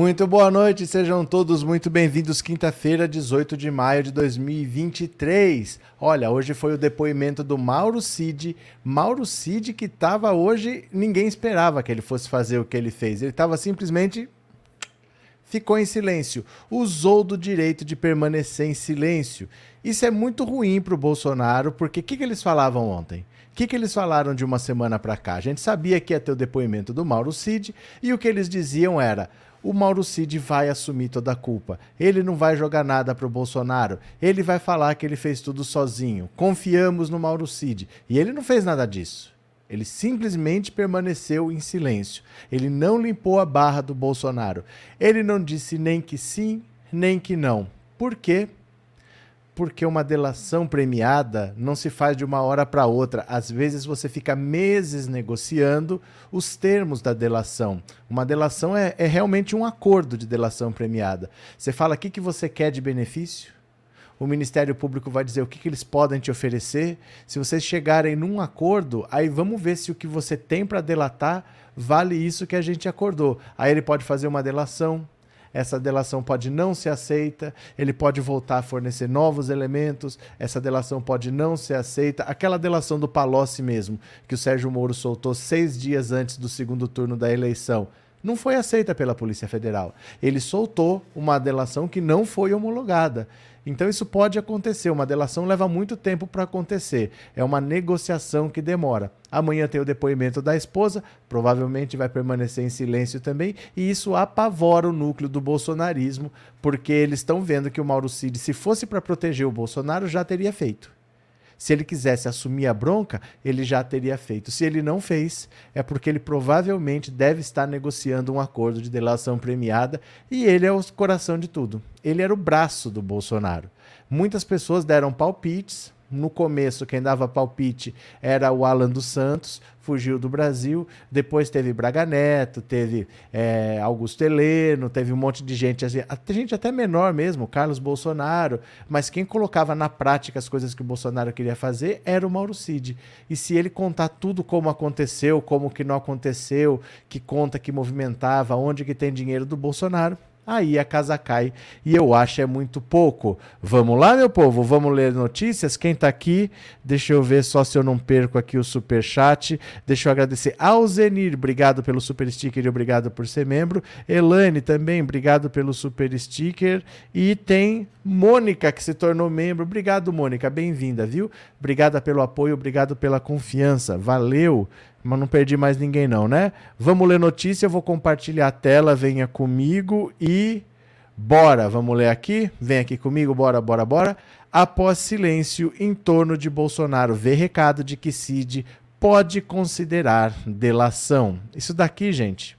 Muito boa noite, sejam todos muito bem-vindos. Quinta-feira, 18 de maio de 2023. Olha, hoje foi o depoimento do Mauro Cid. Mauro Cid que estava hoje, ninguém esperava que ele fosse fazer o que ele fez. Ele estava simplesmente ficou em silêncio, usou do direito de permanecer em silêncio. Isso é muito ruim para o Bolsonaro, porque o que, que, eles falavam ontem? O que, que eles falaram de uma semana para cá? A gente sabia que ia ter o depoimento do Mauro Cid e o que eles diziam era: o Mauro Cid vai assumir toda a culpa. Ele não vai jogar nada para o Bolsonaro. Ele vai falar que ele fez tudo sozinho. Confiamos no Mauro Cid. E ele não fez nada disso. Ele simplesmente permaneceu em silêncio. Ele não limpou a barra do Bolsonaro. Ele não disse nem que sim, nem que não. Por quê? Porque uma delação premiada não se faz de uma hora para outra. Às vezes você fica meses negociando os termos da delação. Uma delação é, é realmente um acordo de delação premiada. Você fala o que, que você quer de benefício, o Ministério Público vai dizer o que, que eles podem te oferecer. Se vocês chegarem num acordo, aí vamos ver se o que você tem para delatar vale isso que a gente acordou. Aí ele pode fazer uma delação, essa delação pode não ser aceita, ele pode voltar a fornecer novos elementos, essa delação pode não ser aceita. Aquela delação do Palocci mesmo, que o Sérgio Moro soltou seis dias antes do segundo turno da eleição, não foi aceita pela Polícia Federal. Ele soltou uma delação que não foi homologada. Então isso pode acontecer. Uma delação leva muito tempo para acontecer. É uma negociação que demora. Amanhã tem o depoimento da esposa, provavelmente vai permanecer em silêncio também, e isso apavora o núcleo do bolsonarismo, porque eles estão vendo que o Mauro Cid, se fosse para proteger o Bolsonaro, já teria feito. Se ele quisesse assumir a bronca, ele já teria feito. Se ele não fez, é porque ele provavelmente deve estar negociando um acordo de delação premiada e ele é o coração de tudo. Ele era o braço do Bolsonaro. Muitas pessoas deram palpites, no começo, quem dava palpite era o Alan dos Santos, fugiu do Brasil. Depois teve Braga Neto, teve é, Augusto Heleno, teve um monte de gente, assim, gente até menor mesmo, Carlos Bolsonaro. Mas quem colocava na prática as coisas que o Bolsonaro queria fazer era o Mauro Cid. E se ele contar tudo como aconteceu, como que não aconteceu, que conta que movimentava, onde que tem dinheiro do Bolsonaro, aí a casa cai e eu acho é muito pouco. Vamos lá, meu povo, vamos ler notícias. Quem tá aqui, deixa eu ver só se eu não perco aqui o super chat. Deixa eu agradecer ao Zenir, obrigado pelo super sticker e obrigado por ser membro. Elane também, obrigado pelo super sticker e tem Mônica que se tornou membro. Obrigado, Mônica, bem-vinda, viu? Obrigada pelo apoio, obrigado pela confiança. Valeu. Mas não perdi mais ninguém, não, né? Vamos ler notícia, eu vou compartilhar a tela, venha comigo e. Bora, vamos ler aqui? Vem aqui comigo, bora, bora, bora. Após silêncio em torno de Bolsonaro, vê recado de que Cid pode considerar delação. Isso daqui, gente,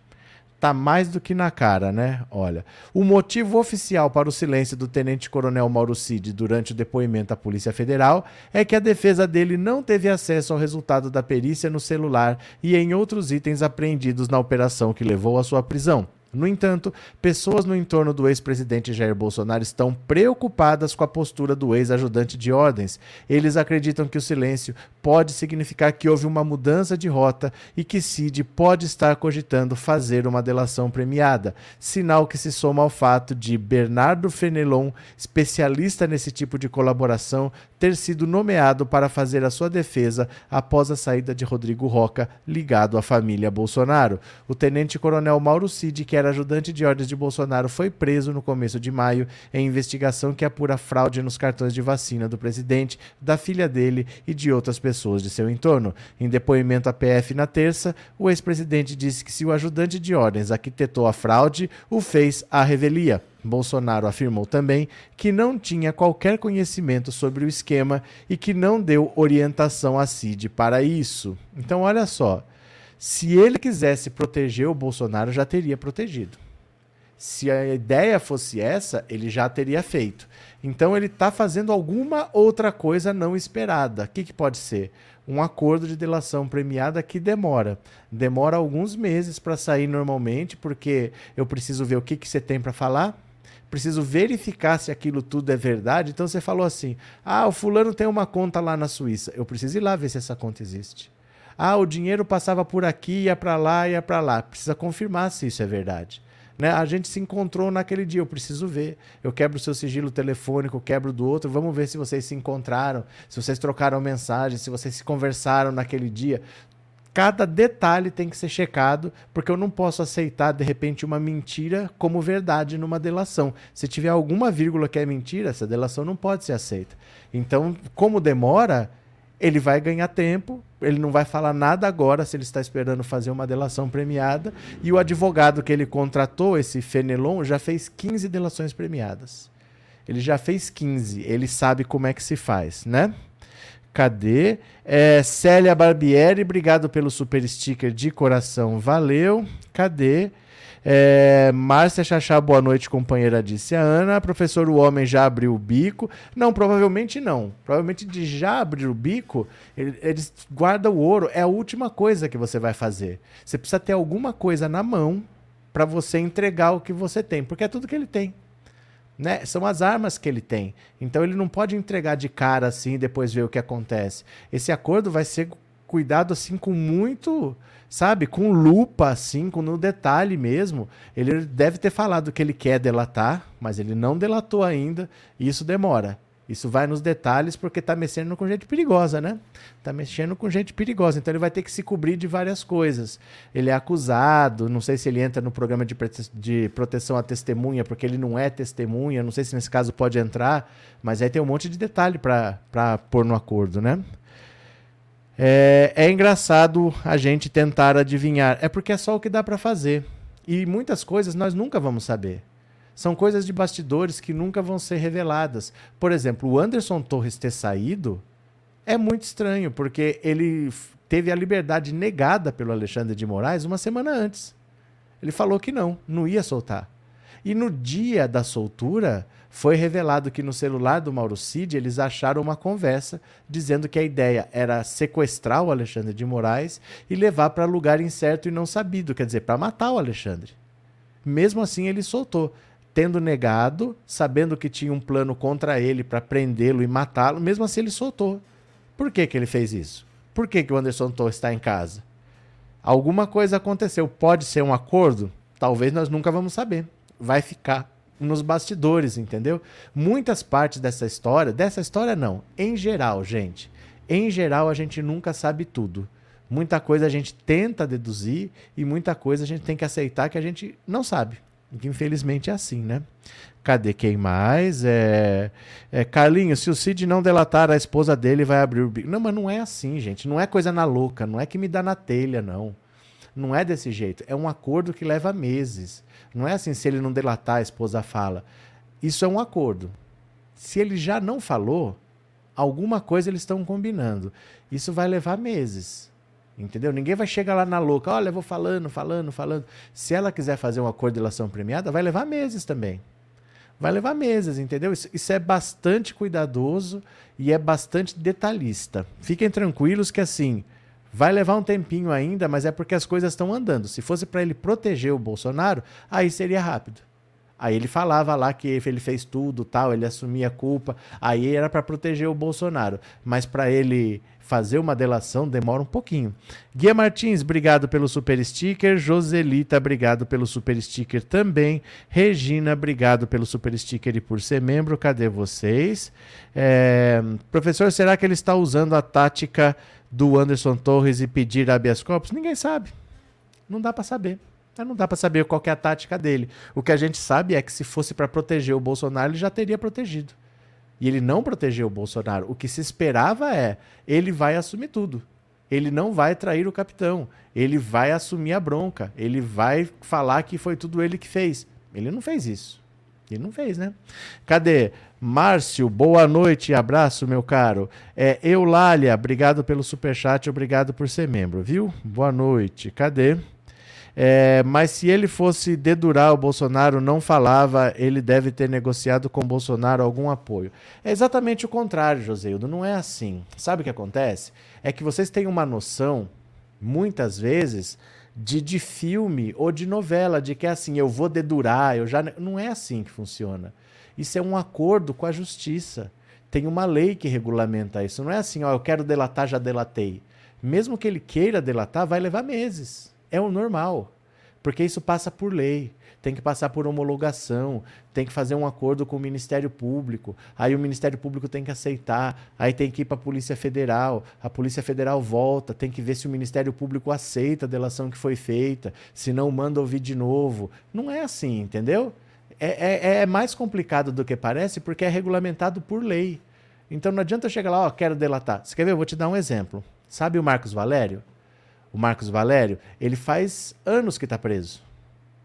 tá mais do que na cara, né? Olha, o motivo oficial para o silêncio do tenente-coronel Mauro Cid durante o depoimento à Polícia Federal é que a defesa dele não teve acesso ao resultado da perícia no celular e em outros itens apreendidos na operação que levou à sua prisão. No entanto, pessoas no entorno do ex-presidente Jair Bolsonaro estão preocupadas com a postura do ex-ajudante de ordens. Eles acreditam que o silêncio pode significar que houve uma mudança de rota e que Cid pode estar cogitando fazer uma delação premiada, sinal que se soma ao fato de Bernardo Fenelon, especialista nesse tipo de colaboração, ter sido nomeado para fazer a sua defesa após a saída de Rodrigo Roca, ligado à família Bolsonaro. O tenente-coronel Mauro Cid, que era ajudante de ordens de Bolsonaro, foi preso no começo de maio em investigação que apura fraude nos cartões de vacina do presidente, da filha dele e de outras pessoas de seu entorno. Em depoimento à PF na terça, o ex-presidente disse que se o ajudante de ordens arquitetou a fraude, o fez à revelia. Bolsonaro afirmou também que não tinha qualquer conhecimento sobre o esquema e que não deu orientação a Cid para isso. Então, olha só. Se ele quisesse proteger o Bolsonaro, já teria protegido. Se a ideia fosse essa, ele já teria feito. Então ele está fazendo alguma outra coisa não esperada. O que, que pode ser? Um acordo de delação premiada que demora. Demora alguns meses para sair normalmente, porque eu preciso ver o que, que você tem para falar preciso verificar se aquilo tudo é verdade. Então você falou assim: ah, o fulano tem uma conta lá na Suíça. Eu preciso ir lá ver se essa conta existe. Ah, o dinheiro passava por aqui, ia para lá, ia para lá. Precisa confirmar se isso é verdade. Né? A gente se encontrou naquele dia, eu preciso ver. Eu quebro o seu sigilo telefônico, quebro do outro, vamos ver se vocês se encontraram, se vocês trocaram mensagem, se vocês se conversaram naquele dia. Cada detalhe tem que ser checado, porque eu não posso aceitar, de repente, uma mentira como verdade numa delação. Se tiver alguma vírgula que é mentira, essa delação não pode ser aceita. Então, como demora, ele vai ganhar tempo, ele não vai falar nada agora se ele está esperando fazer uma delação premiada. E o advogado que ele contratou, esse Fenelon, já fez 15 delações premiadas. Ele já fez 15, ele sabe como é que se faz, né? Cadê? É, Célia Barbieri, obrigado pelo super sticker de coração, valeu. Cadê? É, Márcia Chachá, boa noite, companheira, disse a Ana. Professor, o homem já abriu o bico. Não, provavelmente não. Provavelmente de já abrir o bico, ele, eles guardam o ouro. É a última coisa que você vai fazer. Você precisa ter alguma coisa na mão para você entregar o que você tem, porque é tudo que ele tem. Né? São as armas que ele tem. Então ele não pode entregar de cara assim e depois ver o que acontece. Esse acordo vai ser cuidado assim com muito sabe, com lupa, assim, com no detalhe mesmo. Ele deve ter falado que ele quer delatar, mas ele não delatou ainda, e isso demora. Isso vai nos detalhes porque está mexendo com gente perigosa, né? Está mexendo com gente perigosa, então ele vai ter que se cobrir de várias coisas. Ele é acusado, não sei se ele entra no programa de, de proteção à testemunha, porque ele não é testemunha, não sei se nesse caso pode entrar, mas aí tem um monte de detalhe para pôr no acordo, né? É, é engraçado a gente tentar adivinhar. É porque é só o que dá para fazer. E muitas coisas nós nunca vamos saber. São coisas de bastidores que nunca vão ser reveladas. Por exemplo, o Anderson Torres ter saído é muito estranho, porque ele teve a liberdade negada pelo Alexandre de Moraes uma semana antes. Ele falou que não, não ia soltar. E no dia da soltura, foi revelado que no celular do Mauro Cid eles acharam uma conversa dizendo que a ideia era sequestrar o Alexandre de Moraes e levar para lugar incerto e não sabido, quer dizer, para matar o Alexandre. Mesmo assim, ele soltou, tendo negado, sabendo que tinha um plano contra ele para prendê-lo e matá-lo, mesmo assim ele soltou. Por que, que ele fez isso? Por que, que o Anderson Torres está em casa? Alguma coisa aconteceu. Pode ser um acordo? Talvez nós nunca vamos saber. Vai ficar nos bastidores, entendeu? Muitas partes dessa história, dessa história não, em geral, gente. Em geral, a gente nunca sabe tudo. Muita coisa a gente tenta deduzir e muita coisa a gente tem que aceitar que a gente não sabe. Que infelizmente é assim, né? Cadê quem mais? É, é Carlinhos, se o Cid não delatar a esposa dele, vai abrir o bico. Não, mas não é assim, gente. Não é coisa na louca. Não é que me dá na telha, não. Não é desse jeito. É um acordo que leva meses. Não é assim, se ele não delatar, a esposa fala. Isso é um acordo. Se ele já não falou, alguma coisa eles estão combinando. Isso vai levar meses. Entendeu? Ninguém vai chegar lá na louca, olha, eu vou falando, falando, falando. Se ela quiser fazer um acordo de delação premiada, vai levar meses também. Vai levar meses, entendeu? Isso, isso é bastante cuidadoso e é bastante detalhista. Fiquem tranquilos que assim, Vai levar um tempinho ainda, mas é porque as coisas estão andando. Se fosse para ele proteger o Bolsonaro, aí seria rápido. Aí ele falava lá que ele fez tudo, tal, ele assumia a culpa. Aí era para proteger o Bolsonaro, mas para ele fazer uma delação demora um pouquinho. Guia Martins, obrigado pelo super sticker. Joselita, obrigado pelo super sticker também. Regina, obrigado pelo super sticker e por ser membro. Cadê vocês? É... Professor, será que ele está usando a tática do Anderson Torres e pedir habeas corpus? Ninguém sabe. Não dá para saber. Não dá para saber qual é a tática dele. O que a gente sabe é que se fosse para proteger o Bolsonaro, ele já teria protegido. E ele não protegeu o Bolsonaro. O que se esperava é, ele vai assumir tudo. Ele não vai trair o capitão. Ele vai assumir a bronca. Ele vai falar que foi tudo ele que fez. Ele não fez isso. Ele não fez, né? Cadê? Márcio, boa noite, abraço, meu caro. É, Eulália, obrigado pelo superchat, obrigado por ser membro, viu? Boa noite. Cadê? É, mas se ele fosse dedurar o Bolsonaro, não falava, ele deve ter negociado com o Bolsonaro algum apoio. É exatamente o contrário, Joseildo, não é assim. Sabe o que acontece? É que vocês têm uma noção, muitas vezes, de, de filme ou de novela, de que é assim, eu vou dedurar, eu já. Não é assim que funciona. Isso é um acordo com a justiça. Tem uma lei que regulamenta isso. Não é assim, ó, eu quero delatar, já delatei. Mesmo que ele queira delatar, vai levar meses. É o normal. Porque isso passa por lei, tem que passar por homologação, tem que fazer um acordo com o Ministério Público, aí o Ministério Público tem que aceitar, aí tem que ir para a Polícia Federal, a Polícia Federal volta, tem que ver se o Ministério Público aceita a delação que foi feita, se não manda ouvir de novo. Não é assim, entendeu? É, é, é mais complicado do que parece porque é regulamentado por lei. Então não adianta chegar lá, ó, quero delatar. Você quer ver? Eu vou te dar um exemplo. Sabe o Marcos Valério? O Marcos Valério, ele faz anos que está preso.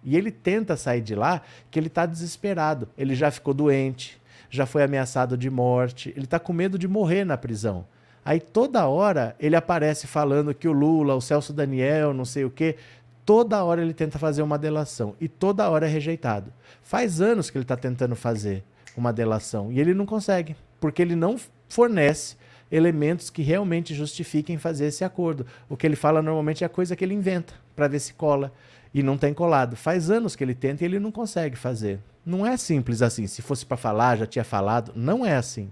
E ele tenta sair de lá que ele está desesperado. Ele já ficou doente, já foi ameaçado de morte, ele está com medo de morrer na prisão. Aí toda hora ele aparece falando que o Lula, o Celso Daniel, não sei o quê, toda hora ele tenta fazer uma delação e toda hora é rejeitado. Faz anos que ele está tentando fazer uma delação e ele não consegue, porque ele não fornece elementos que realmente justifiquem fazer esse acordo. O que ele fala normalmente é a coisa que ele inventa para ver se cola e não tem colado. Faz anos que ele tenta e ele não consegue fazer. Não é simples assim. Se fosse para falar, já tinha falado. Não é assim.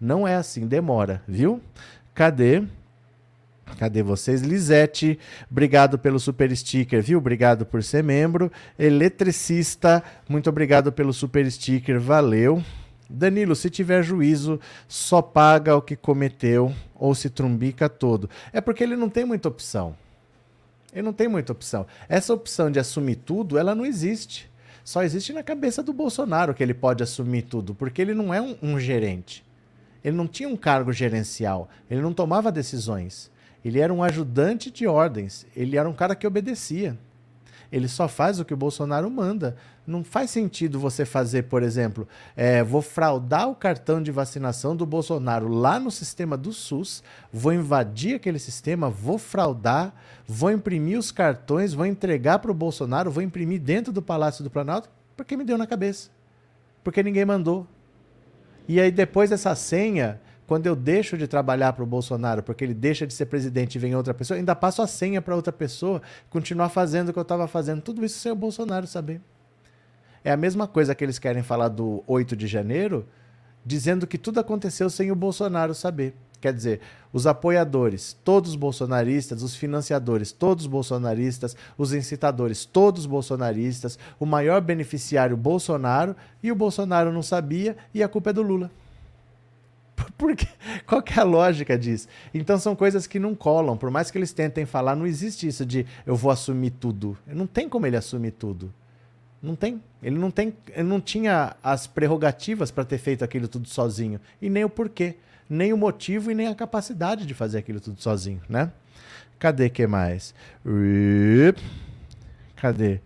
Não é assim. Demora, viu? Cadê? Cadê vocês? Lisete, obrigado pelo super sticker, viu? Obrigado por ser membro. Eletricista, muito obrigado pelo super sticker, valeu. Danilo, se tiver juízo, só paga o que cometeu ou se trumbica todo. É porque ele não tem muita opção. Ele não tem muita opção. Essa opção de assumir tudo, ela não existe. Só existe na cabeça do Bolsonaro que ele pode assumir tudo, porque ele não é um, um gerente. Ele não tinha um cargo gerencial. Ele não tomava decisões. Ele era um ajudante de ordens. Ele era um cara que obedecia. Ele só faz o que o Bolsonaro manda. Não faz sentido você fazer, por exemplo, é, vou fraudar o cartão de vacinação do Bolsonaro lá no sistema do SUS, vou invadir aquele sistema, vou fraudar, vou imprimir os cartões, vou entregar para o Bolsonaro, vou imprimir dentro do Palácio do Planalto, porque me deu na cabeça. Porque ninguém mandou. E aí depois essa senha quando eu deixo de trabalhar para o Bolsonaro, porque ele deixa de ser presidente e vem outra pessoa, ainda passo a senha para outra pessoa, continuar fazendo o que eu estava fazendo. Tudo isso sem o Bolsonaro saber. É a mesma coisa que eles querem falar do 8 de janeiro, dizendo que tudo aconteceu sem o Bolsonaro saber. Quer dizer, os apoiadores, todos bolsonaristas, os financiadores, todos bolsonaristas, os incitadores, todos bolsonaristas, o maior beneficiário, Bolsonaro, e o Bolsonaro não sabia, e a culpa é do Lula. Qual que é a lógica disso? Então são coisas que não colam. Por mais que eles tentem falar, não existe isso de eu vou assumir tudo. Não tem como ele assumir tudo. Não tem. Ele não tem, ele não tinha as prerrogativas para ter feito aquilo tudo sozinho e nem o porquê, nem o motivo e nem a capacidade de fazer aquilo tudo sozinho, né? Cadê que mais? Cadê?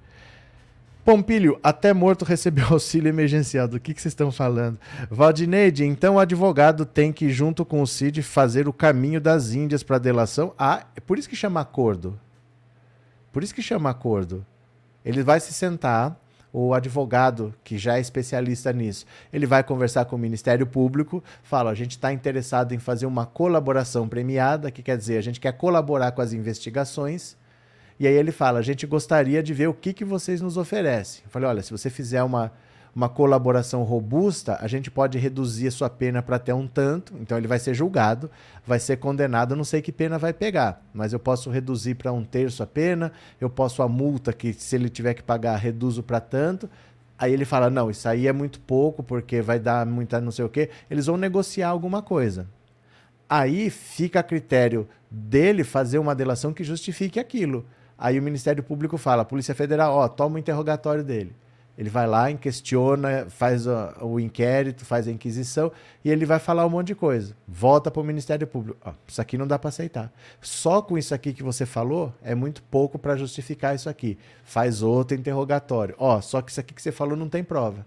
Pompílio, até morto recebeu auxílio emergencial. Do que, que vocês estão falando? Valdineide, então o advogado tem que, junto com o CID, fazer o caminho das Índias para delação. Ah, é por isso que chama acordo. Por isso que chama acordo. Ele vai se sentar, o advogado, que já é especialista nisso, ele vai conversar com o Ministério Público, fala: a gente está interessado em fazer uma colaboração premiada, que quer dizer, a gente quer colaborar com as investigações e aí ele fala: a gente gostaria de ver o que, que vocês nos oferecem. Eu falei: olha, se você fizer uma, uma colaboração robusta, a gente pode reduzir a sua pena para até um tanto. Então ele vai ser julgado, vai ser condenado, não sei que pena vai pegar, mas eu posso reduzir para um terço a pena, eu posso a multa que se ele tiver que pagar, reduzo para tanto. Aí ele fala: não, isso aí é muito pouco, porque vai dar muita não sei o quê. Eles vão negociar alguma coisa. Aí fica a critério dele fazer uma delação que justifique aquilo. Aí o Ministério Público fala, Polícia Federal, ó, toma o interrogatório dele. Ele vai lá, questiona, faz o, inquérito, faz a inquisição e ele vai falar um monte de coisa. Volta para o Ministério Público. Ó, isso aqui não dá para aceitar. Só com isso aqui que você falou é muito pouco para justificar isso aqui. Faz outro interrogatório. Ó, só que isso aqui que você falou não tem prova.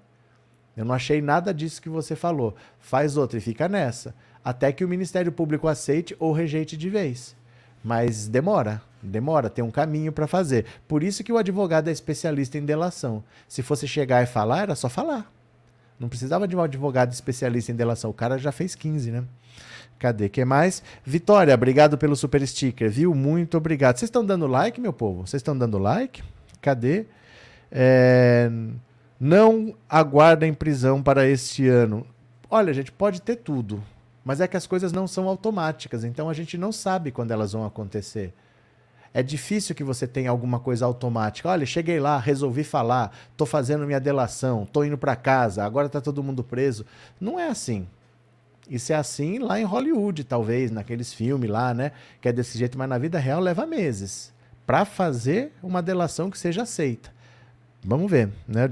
Eu não achei nada disso que você falou. Faz outro e fica nessa. Até que o Ministério Público aceite ou rejeite de vez. Mas demora. Demora, tem um caminho para fazer. Por isso que o advogado é especialista em delação. Se fosse chegar e falar, era só falar. Não precisava de um advogado especialista em delação. O cara já fez 15, né? Cadê? que mais? Vitória, obrigado pelo super sticker, viu? Muito obrigado. Vocês estão dando like, meu povo? Vocês estão dando like? Cadê? É... Não aguardem prisão para este ano. Olha, gente, pode ter tudo. Mas é que as coisas não são automáticas, então a gente não sabe quando elas vão acontecer. É difícil que você tenha alguma coisa automática. Olha, cheguei lá, resolvi falar, tô fazendo minha delação, tô indo para casa, agora tá todo mundo preso. Não é assim. Isso é assim lá em Hollywood, talvez, naqueles filmes lá, né? Que é desse jeito, mas na vida real leva meses para fazer uma delação que seja aceita. Vamos ver, né?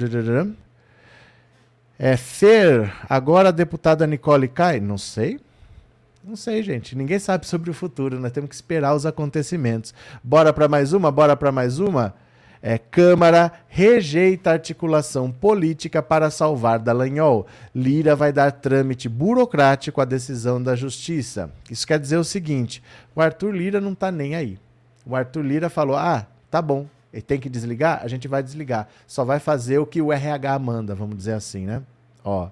É Fer, agora a deputada Nicole cai? Não sei. Não sei, gente. Ninguém sabe sobre o futuro. Nós temos que esperar os acontecimentos. Bora para mais uma? Bora para mais uma? É, Câmara rejeita articulação política para salvar Dallagnol. Lira vai dar trâmite burocrático à decisão da Justiça. Isso quer dizer o seguinte: o Arthur Lira não está nem aí. O Arthur Lira falou: ah, tá bom, ele tem que desligar? A gente vai desligar. Só vai fazer o que o RH manda, vamos dizer assim, né? Ó.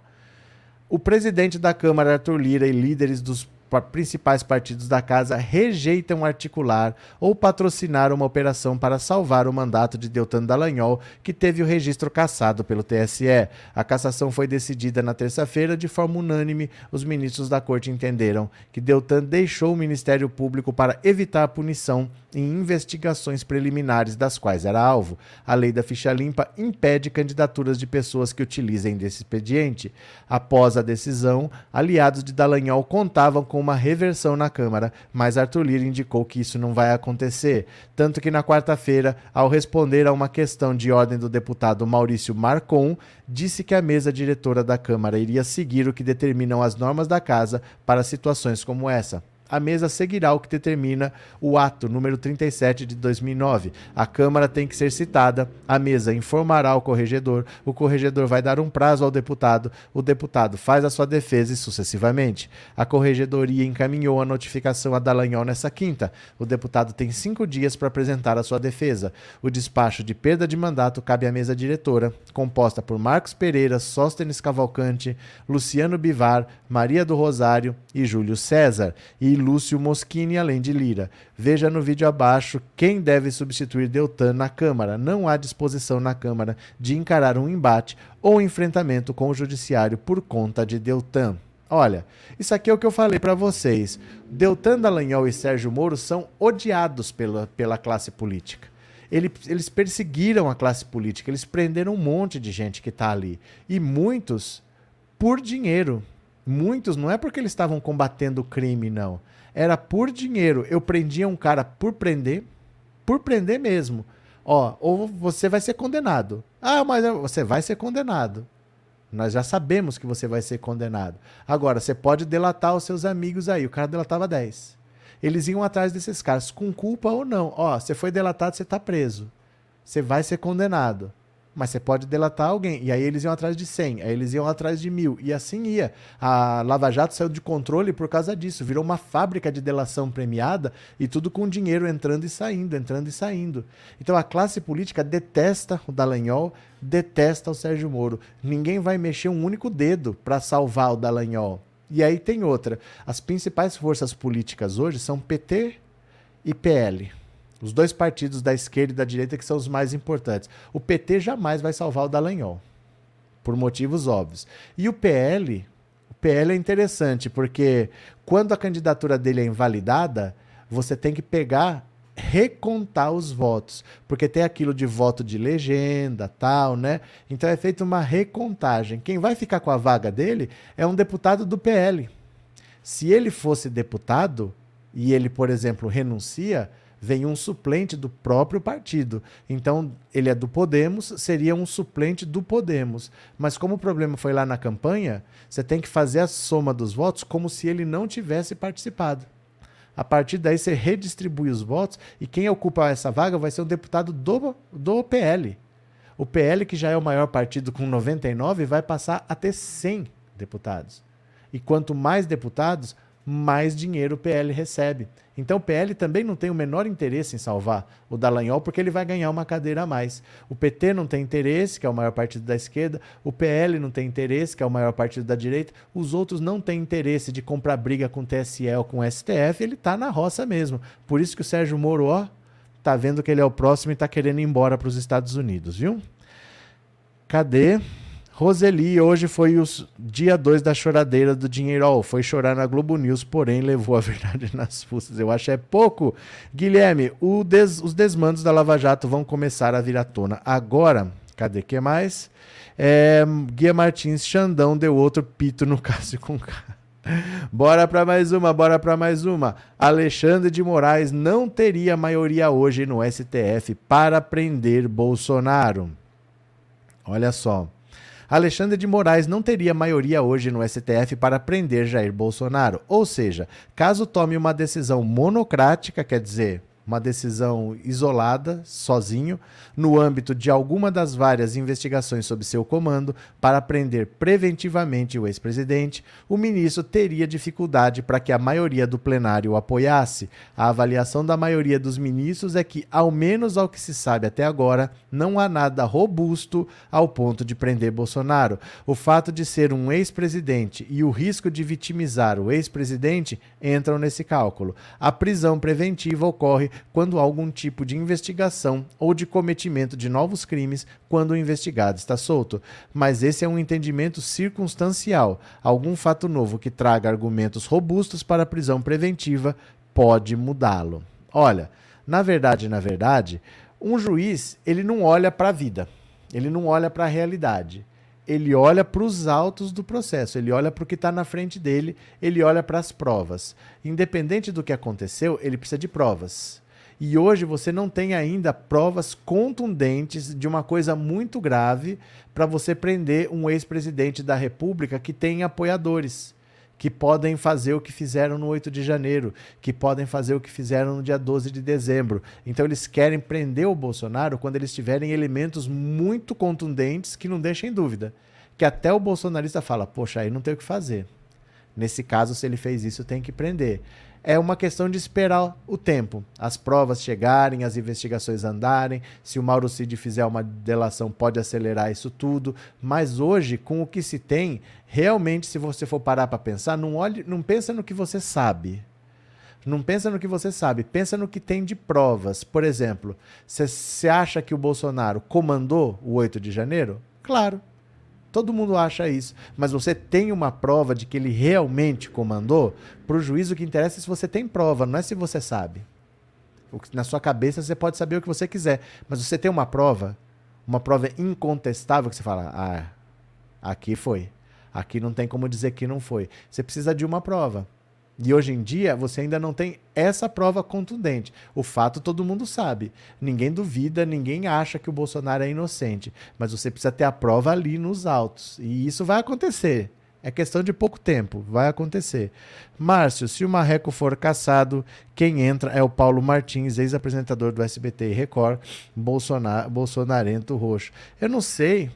O presidente da Câmara, Arthur Lira, e líderes dos principais partidos da casa rejeitam articular ou patrocinar uma operação para salvar o mandato de Deltan Dallagnol, que teve o registro cassado pelo TSE. A cassação foi decidida na terça-feira de forma unânime. Os ministros da corte entenderam que Deltan deixou o Ministério Público para evitar punição em investigações preliminares das quais era alvo. A lei da ficha limpa impede candidaturas de pessoas que utilizem desse expediente. Após a decisão, aliados de Dallagnol contavam com uma reversão na Câmara, mas Arthur Lira indicou que isso não vai acontecer. Tanto que na quarta-feira, ao responder a uma questão de ordem do deputado Maurício Marcon, disse que a mesa diretora da Câmara iria seguir o que determinam as normas da casa para situações como essa a mesa seguirá o que determina o ato número 37 de 2009. A Câmara tem que ser citada, a mesa informará o corregedor, o corregedor vai dar um prazo ao deputado, o deputado faz a sua defesa e sucessivamente. A corregedoria encaminhou a notificação a Dallagnol nessa quinta. O deputado tem cinco dias para apresentar a sua defesa. O despacho de perda de mandato cabe à mesa diretora, composta por Marcos Pereira, Sóstenes Cavalcante, Luciano Bivar, Maria do Rosário e Júlio César. E Lúcio Moschini, além de Lira. Veja no vídeo abaixo quem deve substituir Deltan na Câmara. Não há disposição na Câmara de encarar um embate ou enfrentamento com o Judiciário por conta de Deltan. Olha, isso aqui é o que eu falei para vocês. Deltan Dallagnol e Sérgio Moro são odiados pela, pela classe política. Ele, eles perseguiram a classe política, eles prenderam um monte de gente que está ali. E muitos por dinheiro. Muitos não é porque eles estavam combatendo o crime, não era por dinheiro. Eu prendia um cara por prender, por prender mesmo. Ó, ou você vai ser condenado. Ah, mas você vai ser condenado. Nós já sabemos que você vai ser condenado. Agora, você pode delatar os seus amigos aí. O cara delatava 10. Eles iam atrás desses caras, com culpa ou não. Ó, você foi delatado, você está preso. Você vai ser condenado mas você pode delatar alguém. E aí eles iam atrás de 100, aí eles iam atrás de mil, e assim ia. A Lava Jato saiu de controle por causa disso, virou uma fábrica de delação premiada e tudo com dinheiro entrando e saindo, entrando e saindo. Então a classe política detesta o Dallagnol, detesta o Sérgio Moro. Ninguém vai mexer um único dedo para salvar o Dallagnol. E aí tem outra. As principais forças políticas hoje são PT e PL. Os dois partidos da esquerda e da direita que são os mais importantes. O PT jamais vai salvar o Dallagnol, por motivos óbvios. E o PL, o PL é interessante, porque quando a candidatura dele é invalidada, você tem que pegar recontar os votos, porque tem aquilo de voto de legenda, tal, né? Então é feita uma recontagem. Quem vai ficar com a vaga dele é um deputado do PL. Se ele fosse deputado e ele, por exemplo, renuncia, vem um suplente do próprio partido. Então, ele é do Podemos, seria um suplente do Podemos. Mas como o problema foi lá na campanha, você tem que fazer a soma dos votos como se ele não tivesse participado. A partir daí, você redistribui os votos e quem ocupa essa vaga vai ser um deputado do, do PL. O PL, que já é o maior partido com 99, vai passar a ter 100 deputados. E quanto mais deputados, mais dinheiro o PL recebe. Então o PL também não tem o menor interesse em salvar o Dallagnol, porque ele vai ganhar uma cadeira a mais. O PT não tem interesse, que é o maior partido da esquerda, o PL não tem interesse, que é o maior partido da direita, os outros não têm interesse de comprar briga com o TSE ou com o STF, ele está na roça mesmo. Por isso que o Sérgio Moro, ó, tá vendo que ele é o próximo e está querendo ir embora para os Estados Unidos, viu? Cadê? Roseli, hoje foi o dia 2 da choradeira do dinheiro. foi chorar na Globo News, porém levou a verdade nas fuças. Eu acho é pouco. Guilherme, des, os desmandos da Lava Jato vão começar a vir à tona. Agora, cadê que mais? É, Guia Martins, Xandão deu outro pito no Cássio com Bora para mais uma, bora para mais uma. Alexandre de Moraes não teria maioria hoje no STF para prender Bolsonaro. Olha só. Alexandre de Moraes não teria maioria hoje no STF para prender Jair Bolsonaro. Ou seja, caso tome uma decisão monocrática, quer dizer, uma decisão isolada, sozinho, no âmbito de alguma das várias investigações sob seu comando para prender preventivamente o ex-presidente, o ministro teria dificuldade para que a maioria do plenário o apoiasse. A avaliação da maioria dos ministros é que, ao menos ao que se sabe até agora, não há nada robusto ao ponto de prender Bolsonaro. O fato de ser um ex-presidente e o risco de vitimizar o ex-presidente entram nesse cálculo. A prisão preventiva ocorre quando há algum tipo de investigação ou de cometimento de novos crimes quando o investigado está solto. Mas esse é um entendimento circunstancial. Algum fato novo que traga argumentos robustos para a prisão preventiva pode mudá-lo. Olha, na verdade, na verdade, um juiz, ele não olha para a vida. Ele não olha para a realidade ele olha para os autos do processo, ele olha para o que está na frente dele, ele olha para as provas. Independente do que aconteceu, ele precisa de provas. E hoje você não tem ainda provas contundentes de uma coisa muito grave para você prender um ex-presidente da República que tem apoiadores, que podem fazer o que fizeram no 8 de janeiro, que podem fazer o que fizeram no dia 12 de dezembro. Então eles querem prender o Bolsonaro quando eles tiverem elementos muito contundentes que não deixem dúvida. Que até o bolsonarista fala: "Poxa, aí não tem o que fazer". Nesse caso, se ele fez isso, tem que prender é uma questão de esperar o tempo. As provas chegarem, as investigações andarem. Se o Mauro Cid fizer uma delação, pode acelerar isso tudo. Mas hoje, com o que se tem, realmente, se você for parar para pensar, não, olhe, não pensa no que você sabe. Não pensa no que você sabe, pensa no que tem de provas. Por exemplo, você acha que o Bolsonaro comandou o 8 de janeiro? Claro, Todo mundo acha isso. Mas você tem uma prova de que ele realmente comandou? Para o juiz, o que interessa é se você tem prova, não é se você sabe. Na sua cabeça você pode saber o que você quiser. Mas você tem uma prova, uma prova incontestável que você fala: ah, aqui foi. Aqui não tem como dizer que não foi. Você precisa de uma prova. E hoje em dia você ainda não tem essa prova contundente. O fato todo mundo sabe. Ninguém duvida, ninguém acha que o Bolsonaro é inocente. Mas você precisa ter a prova ali nos autos. E isso vai acontecer. É questão de pouco tempo, vai acontecer. Márcio, se o Marreco for caçado, quem entra é o Paulo Martins, ex-apresentador do SBT e Record, Bolsonar, bolsonarento roxo. Eu não sei.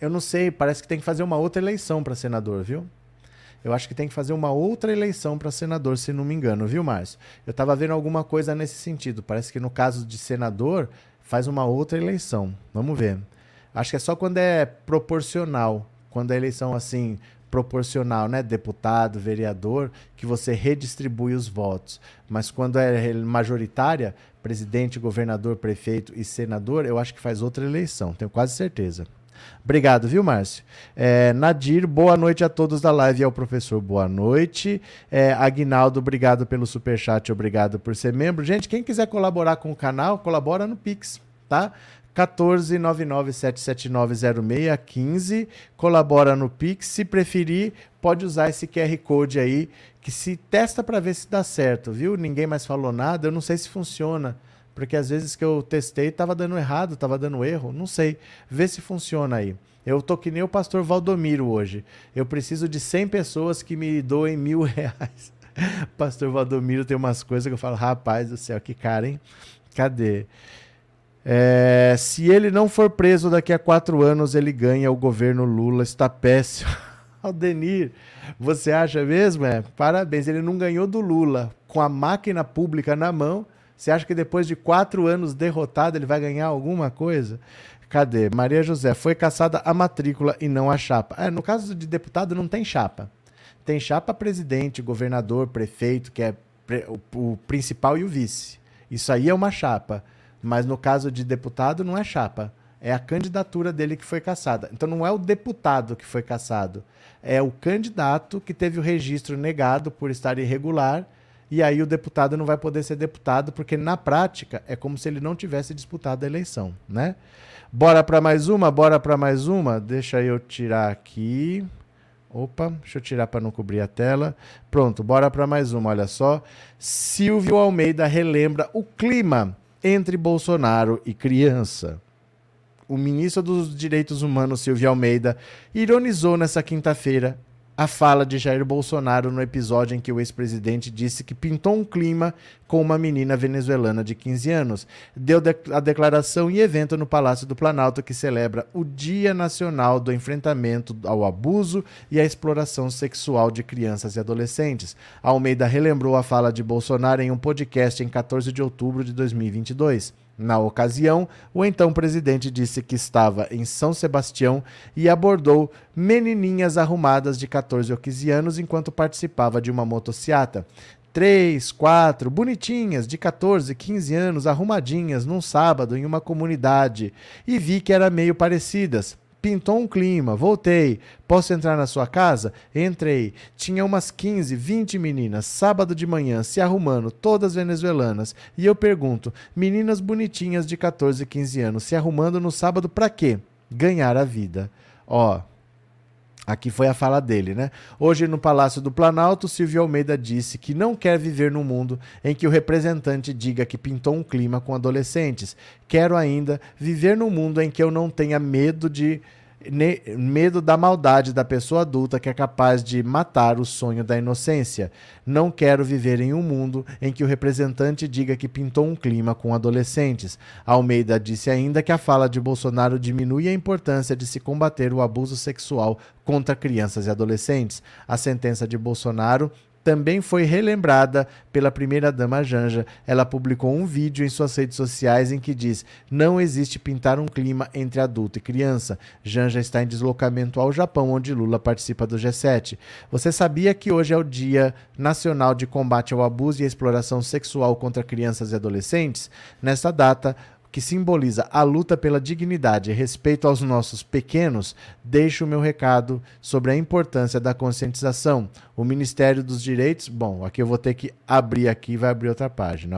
Eu não sei, parece que tem que fazer uma outra eleição para senador, viu? Eu acho que tem que fazer uma outra eleição para senador, se não me engano, viu, Márcio? Eu estava vendo alguma coisa nesse sentido. Parece que no caso de senador, faz uma outra eleição. Vamos ver. Acho que é só quando é proporcional. Quando é eleição assim, proporcional, né? Deputado, vereador, que você redistribui os votos. Mas quando é majoritária, presidente, governador, prefeito e senador, eu acho que faz outra eleição. Tenho quase certeza. Obrigado, viu, Márcio? É, Nadir, boa noite a todos da live e ao professor, boa noite. É, Aguinaldo, obrigado pelo superchat, obrigado por ser membro. Gente, quem quiser colaborar com o canal, colabora no Pix, tá? 14997790615, colabora no Pix. Se preferir, pode usar esse QR Code aí, que se testa para ver se dá certo, viu? Ninguém mais falou nada, eu não sei se funciona. Porque às vezes que eu testei estava dando errado, estava dando erro, não sei. Vê se funciona aí. Eu tô que nem o pastor Valdomiro hoje. Eu preciso de 100 pessoas que me doem mil reais. pastor Valdomiro tem umas coisas que eu falo, rapaz do céu, que cara, hein? Cadê? É, se ele não for preso daqui a quatro anos, ele ganha. O governo Lula está péssimo. Aldenir, você acha mesmo? É, parabéns, ele não ganhou do Lula. Com a máquina pública na mão, você acha que depois de quatro anos derrotado ele vai ganhar alguma coisa? Cadê? Maria José, foi caçada a matrícula e não a chapa. É, no caso de deputado não tem chapa. Tem chapa presidente, governador, prefeito, que é o, principal e o vice. Isso aí é uma chapa. Mas no caso de deputado não é chapa. É a candidatura dele que foi caçada. Então não é o deputado que foi caçado, é o candidato que teve o registro negado por estar irregular e aí o deputado não vai poder ser deputado porque na prática é como se ele não tivesse disputado a eleição, né? Bora para mais uma, bora para mais uma. Deixa eu tirar aqui. Opa, deixa eu tirar para não cobrir a tela. Pronto, bora para mais uma, olha só. Silvio Almeida relembra o clima entre Bolsonaro e criança. O ministro dos Direitos Humanos, Silvio Almeida, ironizou nessa quinta-feira a fala de Jair Bolsonaro no episódio em que o ex-presidente disse que pintou um clima com uma menina venezuelana de 15 anos. Deu a declaração em evento no Palácio do Planalto que celebra o Dia Nacional do Enfrentamento ao Abuso e à Exploração Sexual de Crianças e Adolescentes. Almeida relembrou a fala de Bolsonaro em um podcast em 14 de outubro de 2022. Na ocasião, o então presidente disse que estava em São Sebastião e abordou menininhas arrumadas de 14 ou 15 anos enquanto participava de uma motociata. Três, quatro, bonitinhas, de 14, 15 anos, arrumadinhas, num sábado em uma comunidade. E vi que eram meio parecidas. Pintou um clima, voltei. Posso entrar na sua casa? Entrei. Tinha umas 15, 20 meninas, sábado de manhã, se arrumando, todas venezuelanas. E eu pergunto: meninas bonitinhas de 14, 15 anos, se arrumando no sábado para quê? Ganhar a vida. Ó, Aqui foi a fala dele, né? Hoje, no Palácio do Planalto, Silvio Almeida disse que não quer viver num mundo em que o representante diga que pintou um clima com adolescentes. Quero ainda viver num mundo em que eu não tenha medo de medo da maldade da pessoa adulta que é capaz de matar o sonho da inocência. Não quero viver em um mundo em que o representante diga que pintou um clima com adolescentes. Almeida disse ainda que a fala de Bolsonaro diminui a importância de se combater o abuso sexual contra crianças e adolescentes. A sentença de Bolsonaro também foi relembrada pela primeira-dama Janja. Ela publicou um vídeo em suas redes sociais em que diz: Não existe pintar um clima entre adulto e criança. Janja está em deslocamento ao Japão, onde Lula participa do G7. Você sabia que hoje é o Dia Nacional de Combate ao Abuso e Exploração Sexual contra Crianças e Adolescentes? Nesta data, que simboliza a luta pela dignidade e respeito aos nossos pequenos, deixo o meu recado sobre a importância da conscientização. O Ministério dos Direitos, bom, aqui eu vou ter que abrir aqui, vai abrir outra página,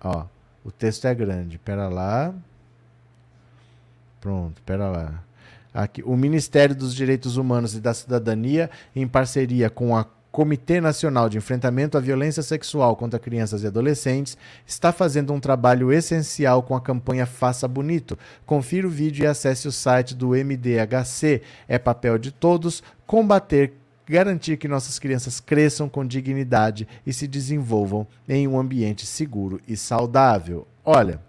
ó. Ó, o texto é grande. Pera lá. Pronto, pera lá. Aqui, o Ministério dos Direitos Humanos e da Cidadania, em parceria com a Comitê Nacional de Enfrentamento à Violência Sexual contra Crianças e Adolescentes está fazendo um trabalho essencial com a campanha Faça Bonito. Confira o vídeo e acesse o site do MDHC. É papel de todos combater garantir que nossas crianças cresçam com dignidade e se desenvolvam em um ambiente seguro e saudável. Olha,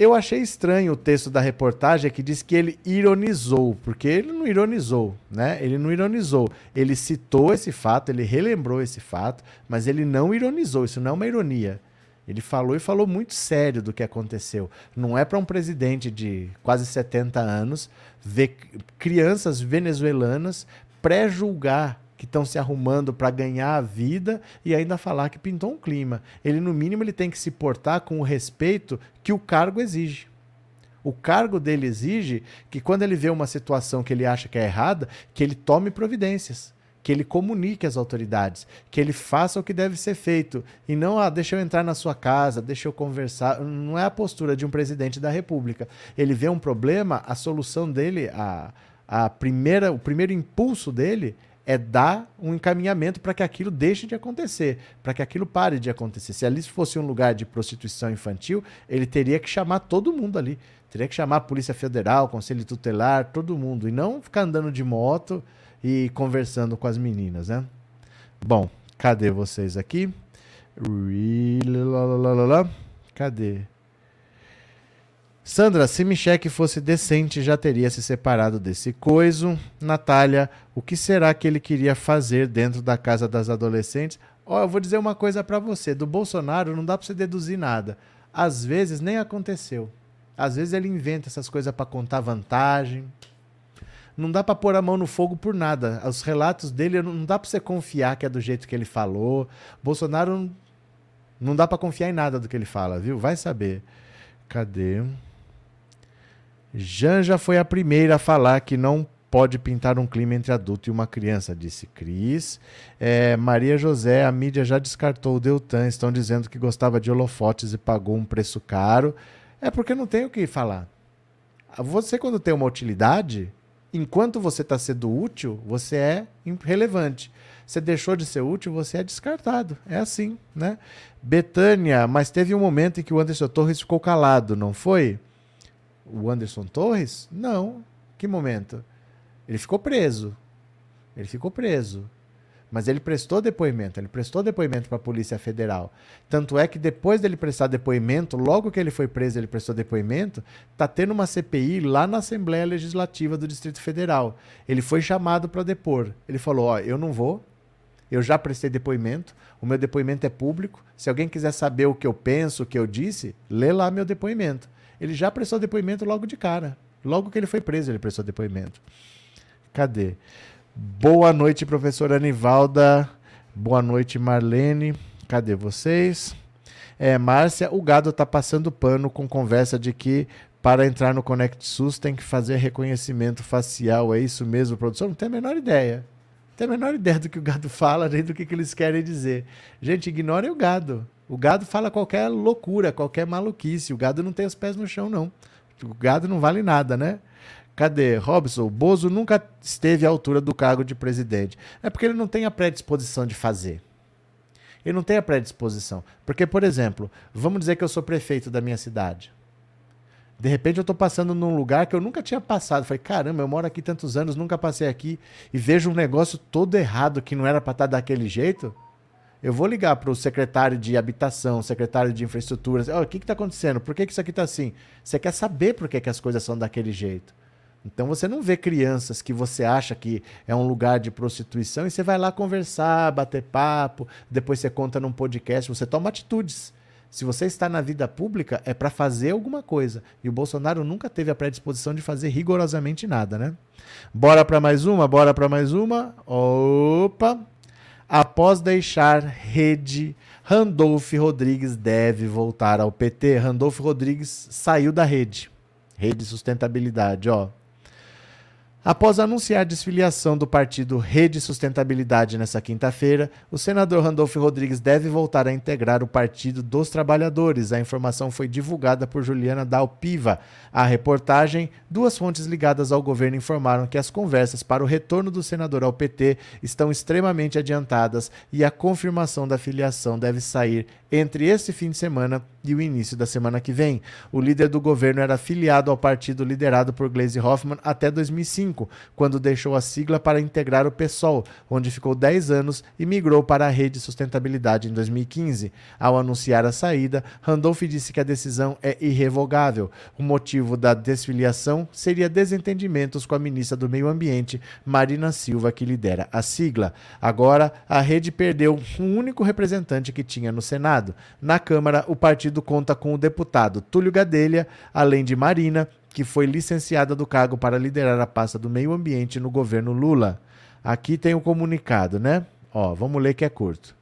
eu achei estranho o texto da reportagem que diz que ele ironizou, porque ele não ironizou, né? Ele não ironizou. Ele citou esse fato, ele relembrou esse fato, mas ele não ironizou. Isso não é uma ironia. Ele falou e falou muito sério do que aconteceu. Não é para um presidente de quase 70 anos ver crianças venezuelanas pré-julgar que estão se arrumando para ganhar a vida e ainda falar que pintou um clima. Ele, no mínimo, ele tem que se portar com o respeito que o cargo exige. O cargo dele exige que, quando ele vê uma situação que ele acha que é errada, que ele tome providências que ele comunique às autoridades, que ele faça o que deve ser feito e não, ah, deixa eu entrar na sua casa, deixa eu conversar. Não é a postura de um presidente da República. Ele vê um problema, a solução dele, a, a primeira, o primeiro impulso dele é dar um encaminhamento para que aquilo deixe de acontecer, para que aquilo pare de acontecer. Se ali fosse um lugar de prostituição infantil, ele teria que chamar todo mundo ali. Teria que chamar a Polícia Federal, Conselho Tutelar, todo mundo. E não ficar andando de moto e conversando com as meninas, né? Bom, cadê vocês aqui? Cadê? Sandra, se Michelle fosse decente, já teria se separado desse coiso. Natália, o que será que ele queria fazer dentro da casa das adolescentes? Ó, oh, eu vou dizer uma coisa para você: do Bolsonaro não dá para você deduzir nada. Às vezes nem aconteceu. Às vezes ele inventa essas coisas para contar vantagem. Não dá para pôr a mão no fogo por nada. Os relatos dele não dá para você confiar que é do jeito que ele falou. Bolsonaro não dá para confiar em nada do que ele fala, viu? Vai saber. Cadê? Janja foi a primeira a falar que não pode pintar um clima entre adulto e uma criança, disse Cris. É, Maria José, a mídia já descartou o Deltan, estão dizendo que gostava de holofotes e pagou um preço caro. É porque não tem o que falar. Você, quando tem uma utilidade, enquanto você está sendo útil, você é irrelevante. Você deixou de ser útil, você é descartado. É assim, né? Betânia, mas teve um momento em que o Anderson Torres ficou calado, não foi? O Anderson Torres? Não. Que momento? Ele ficou preso. Ele ficou preso. Mas ele prestou depoimento, ele prestou depoimento para a Polícia Federal. Tanto é que depois dele prestar depoimento, logo que ele foi preso, ele prestou depoimento, tá tendo uma CPI lá na Assembleia Legislativa do Distrito Federal. Ele foi chamado para depor. Ele falou: "Ó, eu não vou. Eu já prestei depoimento, o meu depoimento é público. Se alguém quiser saber o que eu penso, o que eu disse, lê lá meu depoimento". Ele já prestou depoimento logo de cara. Logo que ele foi preso, ele prestou depoimento. Cadê? Boa noite, professora Anivalda. Boa noite, Marlene. Cadê vocês? É, Márcia, o gado tá passando pano com conversa de que para entrar no Connect SUS tem que fazer reconhecimento facial. É isso mesmo, produção? Não tem a menor ideia. Não tem a menor ideia do que o gado fala, nem do que, que eles querem dizer. Gente, ignorem o gado. O gado fala qualquer loucura, qualquer maluquice. O gado não tem os pés no chão, não. O gado não vale nada, né? Cadê? Robson, o Bozo nunca esteve à altura do cargo de presidente. É porque ele não tem a predisposição de fazer. Ele não tem a predisposição. Porque, por exemplo, vamos dizer que eu sou prefeito da minha cidade. De repente eu estou passando num lugar que eu nunca tinha passado. Falei, caramba, eu moro aqui tantos anos, nunca passei aqui e vejo um negócio todo errado que não era para estar tá daquele jeito. Eu vou ligar para o secretário de habitação, secretário de infraestrutura. Oh, o que está acontecendo? Por que, que isso aqui está assim? Você quer saber por que, que as coisas são daquele jeito. Então você não vê crianças que você acha que é um lugar de prostituição e você vai lá conversar, bater papo, depois você conta num podcast, você toma atitudes. Se você está na vida pública, é para fazer alguma coisa. E o Bolsonaro nunca teve a predisposição de fazer rigorosamente nada, né? Bora para mais uma? Bora para mais uma? Opa! Após deixar rede, Randolph Rodrigues deve voltar ao PT. Randolph Rodrigues saiu da rede. Rede Sustentabilidade, ó. Após anunciar a desfiliação do partido Rede Sustentabilidade nesta quinta-feira, o senador Randolfo Rodrigues deve voltar a integrar o Partido dos Trabalhadores. A informação foi divulgada por Juliana Dalpiva. A reportagem, duas fontes ligadas ao governo informaram que as conversas para o retorno do senador ao PT estão extremamente adiantadas e a confirmação da filiação deve sair entre este fim de semana e o início da semana que vem. O líder do governo era filiado ao partido liderado por Gleisi Hoffmann até 2005, quando deixou a sigla para integrar o PSOL, onde ficou 10 anos e migrou para a Rede Sustentabilidade em 2015. Ao anunciar a saída, Randolph disse que a decisão é irrevogável. O motivo da desfiliação seria desentendimentos com a ministra do Meio Ambiente, Marina Silva, que lidera a sigla. Agora, a rede perdeu um único representante que tinha no Senado. Na Câmara, o partido conta com o deputado Túlio Gadelha, além de Marina, que foi licenciada do cargo para liderar a pasta do meio ambiente no governo Lula. Aqui tem o comunicado, né? Ó, vamos ler que é curto.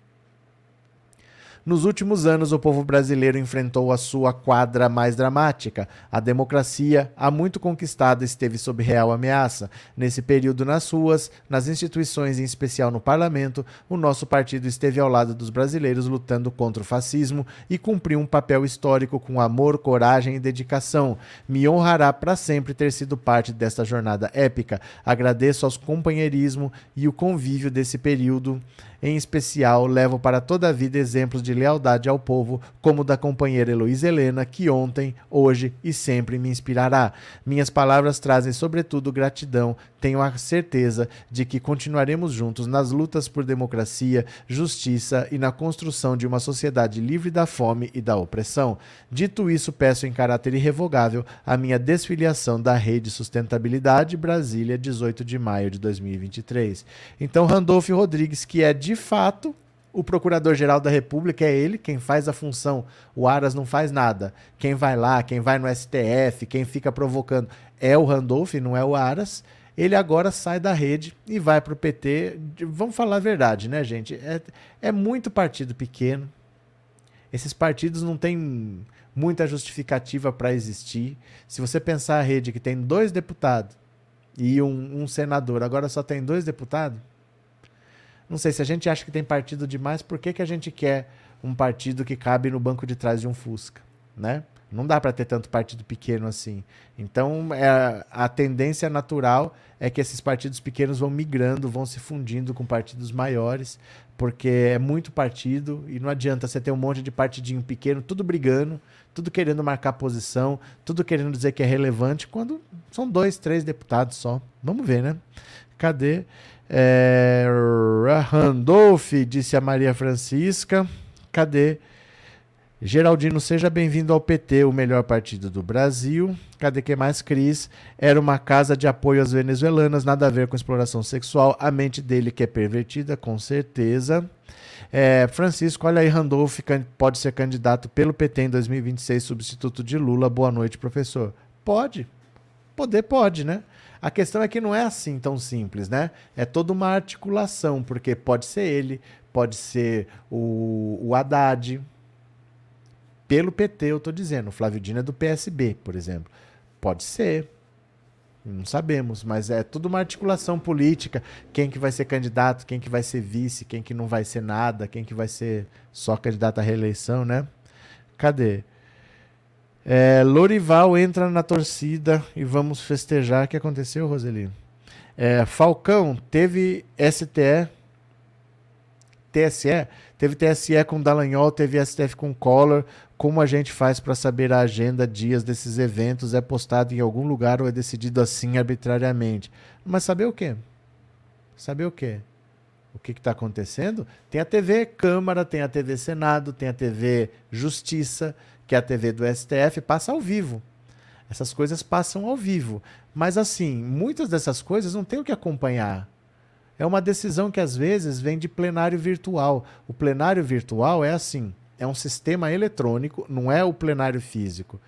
Nos últimos anos, o povo brasileiro enfrentou a sua quadra mais dramática. A democracia, há muito conquistada, esteve sob real ameaça. Nesse período, nas ruas, nas instituições, em especial no parlamento, o nosso partido esteve ao lado dos brasileiros lutando contra o fascismo e cumpriu um papel histórico com amor, coragem e dedicação. Me honrará para sempre ter sido parte desta jornada épica. Agradeço aos companheirismo e o convívio desse período. Em especial, levo para toda a vida exemplos de lealdade ao povo, como da companheira Heloísa Helena, que ontem, hoje e sempre me inspirará. Minhas palavras trazem, sobretudo, gratidão. Tenho a certeza de que continuaremos juntos nas lutas por democracia, justiça e na construção de uma sociedade livre da fome e da opressão. Dito isso, peço em caráter irrevogável a minha desfiliação da Rede Sustentabilidade Brasília, 18 de maio de 2023. Então, Randolfo Rodrigues, que é de de fato, o Procurador-Geral da República é ele quem faz a função. O Aras não faz nada. Quem vai lá, quem vai no STF, quem fica provocando é o Randolph, não é o Aras. Ele agora sai da rede e vai para o PT. Vamos falar a verdade, né, gente? É, é muito partido pequeno. Esses partidos não têm muita justificativa para existir. Se você pensar a rede que tem dois deputados e um, um senador, agora só tem dois deputados, não sei, se a gente acha que tem partido demais, por que, que a gente quer um partido que cabe no banco de trás de um Fusca, né? Não dá para ter tanto partido pequeno assim. Então, é, a tendência natural é que esses partidos pequenos vão migrando, vão se fundindo com partidos maiores, porque é muito partido e não adianta você ter um monte de partidinho pequeno, tudo brigando, tudo querendo marcar posição, tudo querendo dizer que é relevante, quando são dois, três deputados só. Vamos ver, né? Cadê? É, Randolph, disse a Maria Francisca. Cadê? Geraldino, seja bem-vindo ao PT, o melhor partido do Brasil. Cadê que mais, Cris? Era uma casa de apoio às venezuelanas, nada a ver com exploração sexual. A mente dele que é pervertida, com certeza. É, Francisco, olha aí, Randolph pode ser candidato pelo PT em 2026, substituto de Lula. Boa noite, professor. Pode. Poder pode, né? A questão é que não é assim tão simples, né? É toda uma articulação, porque pode ser ele, pode ser o, o Haddad. Pelo PT, eu estou dizendo. O Flávio Dino é do PSB, por exemplo. Pode ser. Não sabemos, mas é tudo uma articulação política. Quem que vai ser candidato, quem que vai ser vice, quem que não vai ser nada, quem que vai ser só candidato à reeleição, né? Cadê? É, Lorival entra na torcida e vamos festejar. O que aconteceu, Roseli? É, Falcão teve STE, TSE, teve TSE com Dallagnol, teve STF com Collor. Como a gente faz para saber a agenda, dias desses eventos? É postado em algum lugar ou é decidido assim arbitrariamente? Mas saber o quê? Saber o quê? O que está acontecendo? Tem a TV Câmara, tem a TV Senado, tem a TV Justiça que é a TV do STF, passa ao vivo. Essas coisas passam ao vivo. Mas, assim, muitas dessas coisas não tem o que acompanhar. É uma decisão que às vezes vem de plenário virtual. O plenário virtual é assim: é um sistema eletrônico, não é o plenário físico.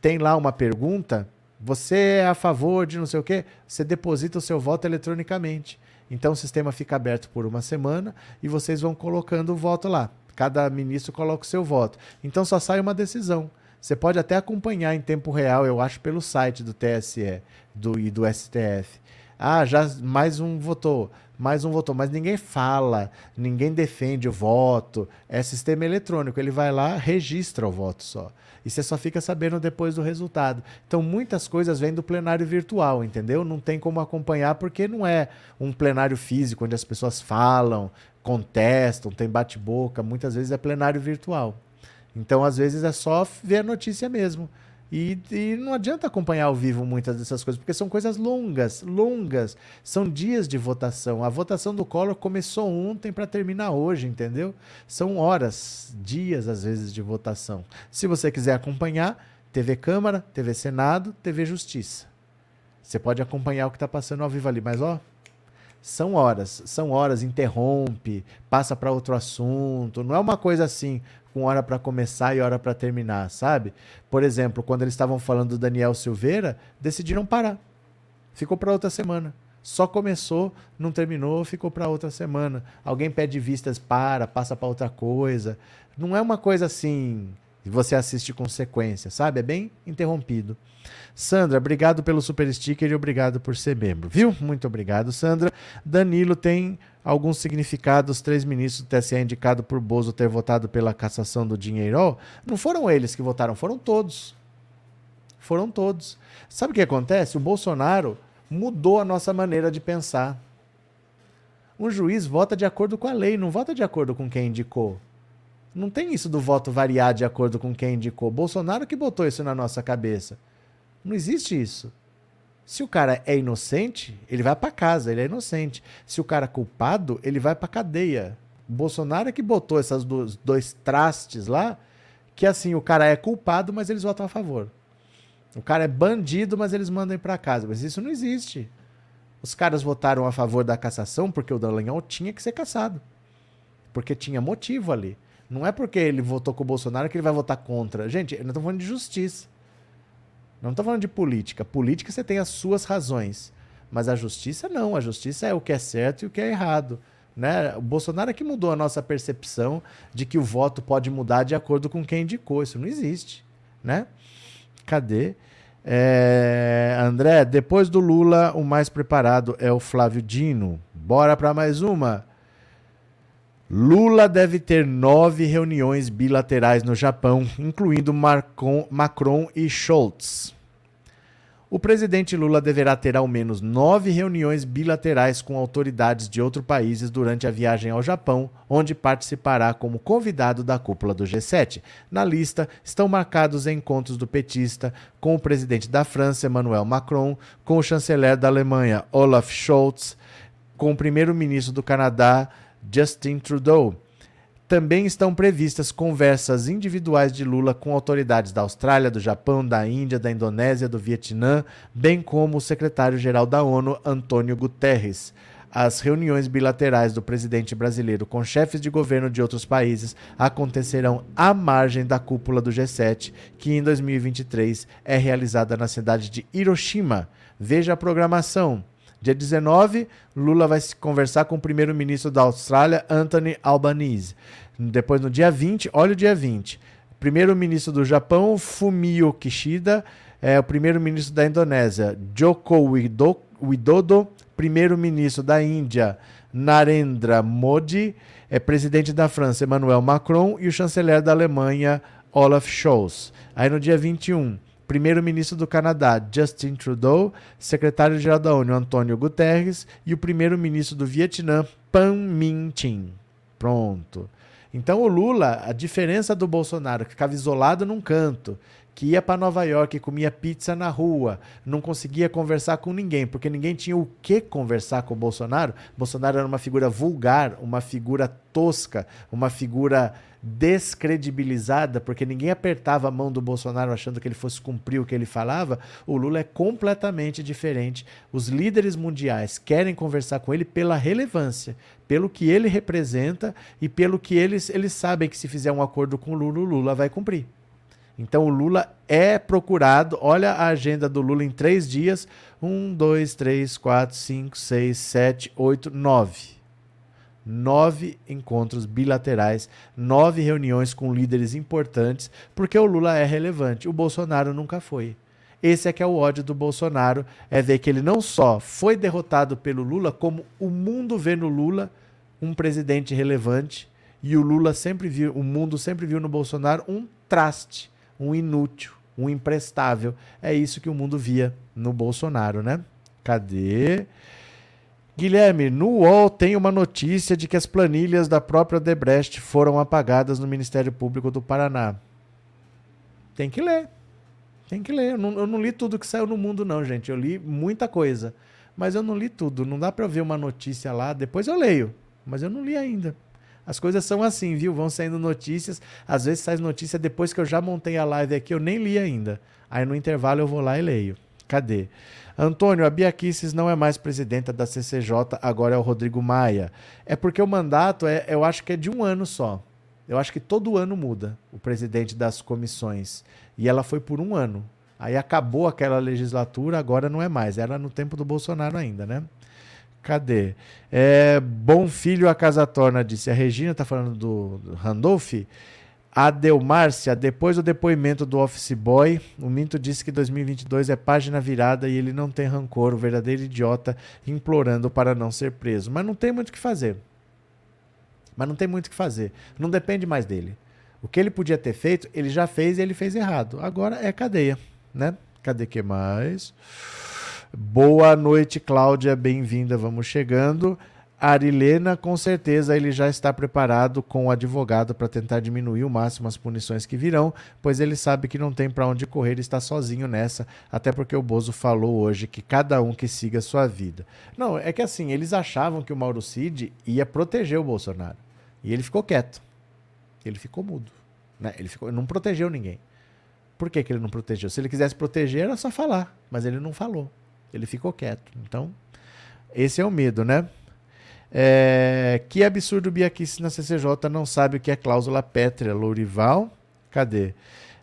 Tem lá uma pergunta, você é a favor de não sei o quê, você deposita o seu voto eletronicamente. Então o sistema fica aberto por uma semana e vocês vão colocando o voto lá. Cada ministro coloca o seu voto. Então só sai uma decisão. Você pode até acompanhar em tempo real, eu acho, pelo site do TSE do, e do STF. Ah, já mais um votou, mais um votou, mas ninguém fala, ninguém defende o voto. É sistema eletrônico, ele vai lá, registra o voto só. E você só fica sabendo depois do resultado. Então, muitas coisas vêm do plenário virtual, entendeu? Não tem como acompanhar porque não é um plenário físico onde as pessoas falam, contestam, tem bate-boca, muitas vezes é plenário virtual. Então, às vezes, é só ver a notícia mesmo. E, e, não adianta acompanhar ao vivo muitas dessas coisas, porque são coisas longas, longas. São dias de votação. A votação do Collor começou ontem para terminar hoje, entendeu? São horas, dias às vezes de votação. Se você quiser acompanhar, TV Câmara, TV Senado, TV Justiça. Você pode acompanhar o que está passando ao vivo ali, mas ó, são horas, são horas, interrompe, passa para outro assunto. Não é uma coisa assim, com hora para começar e hora para terminar, sabe? Por exemplo, quando eles estavam falando do Daniel Silveira, decidiram parar. Ficou para outra semana. Só começou, não terminou, ficou para outra semana. Alguém pede vistas, para, passa para outra coisa. Não é uma coisa assim, você assiste com sequência, sabe? É bem interrompido. Sandra, obrigado pelo super sticker e obrigado por ser membro, viu? Muito obrigado, Sandra. Danilo tem algum significado os três ministros do TSE indicado por Bozo ter votado pela cassação do dinheiro? Não foram eles que votaram, foram todos. Foram todos. Sabe o que acontece? O Bolsonaro mudou a nossa maneira de pensar. Um juiz vota de acordo com a lei, não vota de acordo com quem indicou. Não tem isso do voto variar de acordo com quem indicou. Bolsonaro que botou isso na nossa cabeça. Não existe isso. Se o cara é inocente, ele vai para casa, ele é inocente. Se o cara é culpado, ele vai para cadeia. Bolsonaro é que botou esses dois, dois trastes lá, que assim, o cara é culpado, mas eles votam a favor. O cara é bandido, mas eles mandam para casa. Mas isso não existe. Os caras votaram a favor da cassação porque o Dallagnol tinha que ser cassado. Porque tinha motivo ali. Não é porque ele votou com o Bolsonaro que ele vai votar contra. Gente, nós estamos falando de justiça. Não estou falando de política. Política você tem as suas razões. Mas a justiça não. A justiça é o que é certo e o que é errado. Né? O Bolsonaro é que mudou a nossa percepção de que o voto pode mudar de acordo com quem indicou. Isso não existe. Né? Cadê? É, André, depois do Lula, o mais preparado é o Flávio Dino. Bora para mais uma. Lula deve ter nove reuniões bilaterais no Japão, incluindo Marcon, Macron e Scholz. O presidente Lula deverá ter ao menos nove reuniões bilaterais com autoridades de outros países durante a viagem ao Japão, onde participará como convidado da cúpula do G7. Na lista estão marcados encontros do petista com o presidente da França, Emmanuel Macron, com o chanceler da Alemanha, Olaf Scholz, com o primeiro-ministro do Canadá, Justin Trudeau. Também estão previstas conversas individuais de Lula com autoridades da Austrália, do Japão, da Índia, da Indonésia, do Vietnã, bem como o secretário-geral da ONU, Antônio Guterres. As reuniões bilaterais do presidente brasileiro com chefes de governo de outros países acontecerão à margem da cúpula do G7, que em 2023 é realizada na cidade de Hiroshima. Veja a programação. Dia 19, Lula vai se conversar com o primeiro-ministro da Austrália, Anthony Albanese. Depois, no dia 20, olha o dia 20. Primeiro-ministro do Japão, Fumio Kishida. É, o primeiro-ministro da Indonésia, Joko Widodo. Primeiro-ministro da Índia, Narendra Modi. É, presidente da França, Emmanuel Macron. E o chanceler da Alemanha, Olaf Scholz. Aí no dia 21 primeiro-ministro do Canadá, Justin Trudeau, secretário-geral da ONU, Antônio Guterres, e o primeiro-ministro do Vietnã, Pham Minh Chinh. Pronto. Então o Lula, a diferença do Bolsonaro, que ficava isolado num canto, que ia para Nova York e comia pizza na rua, não conseguia conversar com ninguém, porque ninguém tinha o que conversar com o Bolsonaro. Bolsonaro era uma figura vulgar, uma figura tosca, uma figura descredibilizada, porque ninguém apertava a mão do Bolsonaro achando que ele fosse cumprir o que ele falava, o Lula é completamente diferente. Os líderes mundiais querem conversar com ele pela relevância, pelo que ele representa e pelo que eles, eles sabem que se fizer um acordo com o Lula, o Lula vai cumprir. Então o Lula é procurado. Olha a agenda do Lula em três dias: um, dois, três, quatro, cinco, seis, sete, oito, nove nove encontros bilaterais, nove reuniões com líderes importantes, porque o Lula é relevante. O Bolsonaro nunca foi. Esse é que é o ódio do Bolsonaro, é ver que ele não só foi derrotado pelo Lula, como o mundo vê no Lula um presidente relevante e o Lula sempre viu, o mundo sempre viu no Bolsonaro um traste, um inútil, um imprestável. É isso que o mundo via no Bolsonaro, né? Cadê? Guilherme, no UOL tem uma notícia de que as planilhas da própria Debrecht foram apagadas no Ministério Público do Paraná. Tem que ler. Tem que ler. Eu não, eu não li tudo que saiu no mundo, não, gente. Eu li muita coisa. Mas eu não li tudo. Não dá para ver uma notícia lá. Depois eu leio. Mas eu não li ainda. As coisas são assim, viu? Vão saindo notícias. Às vezes sai notícia depois que eu já montei a live aqui, eu nem li ainda. Aí no intervalo eu vou lá e leio. Cadê? Antônio, a Bia Kicis não é mais presidenta da CCJ, agora é o Rodrigo Maia. É porque o mandato, é, eu acho que é de um ano só. Eu acho que todo ano muda o presidente das comissões. E ela foi por um ano. Aí acabou aquela legislatura, agora não é mais. Era no tempo do Bolsonaro ainda, né? Cadê? É, bom filho a casa torna, disse. A Regina está falando do, do Randolph. Adelmárcia, depois do depoimento do office boy, o Minto disse que 2022 é página virada e ele não tem rancor, o verdadeiro idiota implorando para não ser preso. Mas não tem muito o que fazer. Mas não tem muito o que fazer. Não depende mais dele. O que ele podia ter feito, ele já fez e ele fez errado. Agora é cadeia, né? Cadê que mais? Boa noite, Cláudia, bem-vinda. Vamos chegando. Arilena, com certeza ele já está preparado com o advogado para tentar diminuir o máximo as punições que virão, pois ele sabe que não tem para onde correr e está sozinho nessa, até porque o Bozo falou hoje que cada um que siga a sua vida. Não, é que assim, eles achavam que o Mauro Cid ia proteger o Bolsonaro. E ele ficou quieto. Ele ficou mudo. Né? Ele ficou, não protegeu ninguém. Por que, que ele não protegeu? Se ele quisesse proteger, era só falar. Mas ele não falou. Ele ficou quieto. Então, esse é o medo, né? É, que absurdo Biaquice na CCJ não sabe o que é cláusula pétrea, Lourival. Cadê?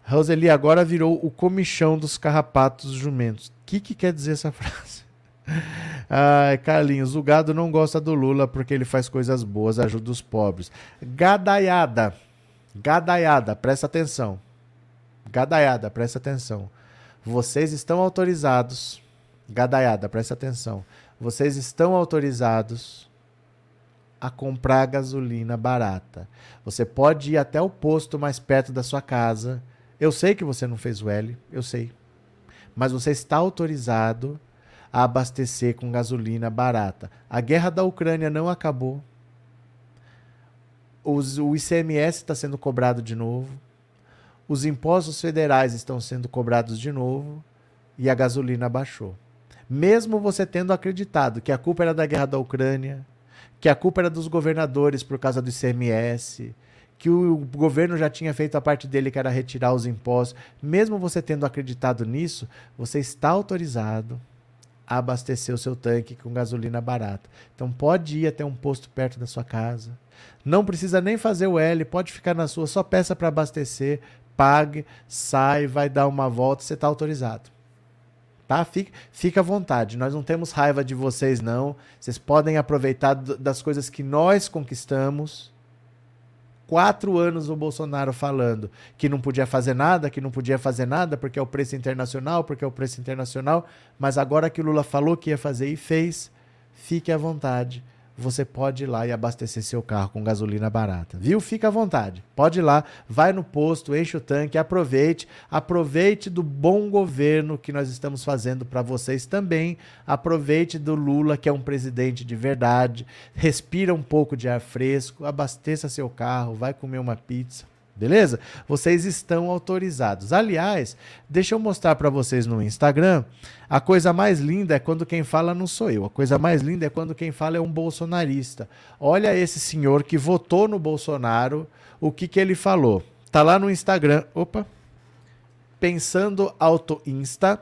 Roseli agora virou o comichão dos carrapatos jumentos. O que, que quer dizer essa frase? Ai, Carlinhos, o gado não gosta do Lula porque ele faz coisas boas, ajuda os pobres. Gadaiada, gadaiada, presta atenção. Gadaiada, presta atenção. Vocês estão autorizados. Gadaiada, presta atenção. Vocês estão autorizados a comprar gasolina barata. Você pode ir até o posto mais perto da sua casa. Eu sei que você não fez o L, eu sei. Mas você está autorizado a abastecer com gasolina barata. A guerra da Ucrânia não acabou. Os, o ICMS está sendo cobrado de novo. Os impostos federais estão sendo cobrados de novo. E a gasolina baixou. Mesmo você tendo acreditado que a culpa era da guerra da Ucrânia, que a culpa era dos governadores por causa do ICMS, que o governo já tinha feito a parte dele, que era retirar os impostos. Mesmo você tendo acreditado nisso, você está autorizado a abastecer o seu tanque com gasolina barata. Então pode ir até um posto perto da sua casa. Não precisa nem fazer o L, pode ficar na sua, só peça para abastecer, pague, sai, vai dar uma volta, você está autorizado. Tá? Fica, fica à vontade. Nós não temos raiva de vocês, não. Vocês podem aproveitar das coisas que nós conquistamos quatro anos o Bolsonaro falando que não podia fazer nada, que não podia fazer nada porque é o preço internacional, porque é o preço internacional, mas agora que o Lula falou que ia fazer e fez, fique à vontade você pode ir lá e abastecer seu carro com gasolina barata, viu? Fica à vontade. Pode ir lá, vai no posto, enche o tanque, aproveite, aproveite do bom governo que nós estamos fazendo para vocês também. Aproveite do Lula, que é um presidente de verdade. Respira um pouco de ar fresco, abasteça seu carro, vai comer uma pizza. Beleza? Vocês estão autorizados. Aliás, deixa eu mostrar para vocês no Instagram. A coisa mais linda é quando quem fala não sou eu. A coisa mais linda é quando quem fala é um bolsonarista. Olha esse senhor que votou no Bolsonaro, o que, que ele falou. Tá lá no Instagram. Opa. Pensando Auto Insta.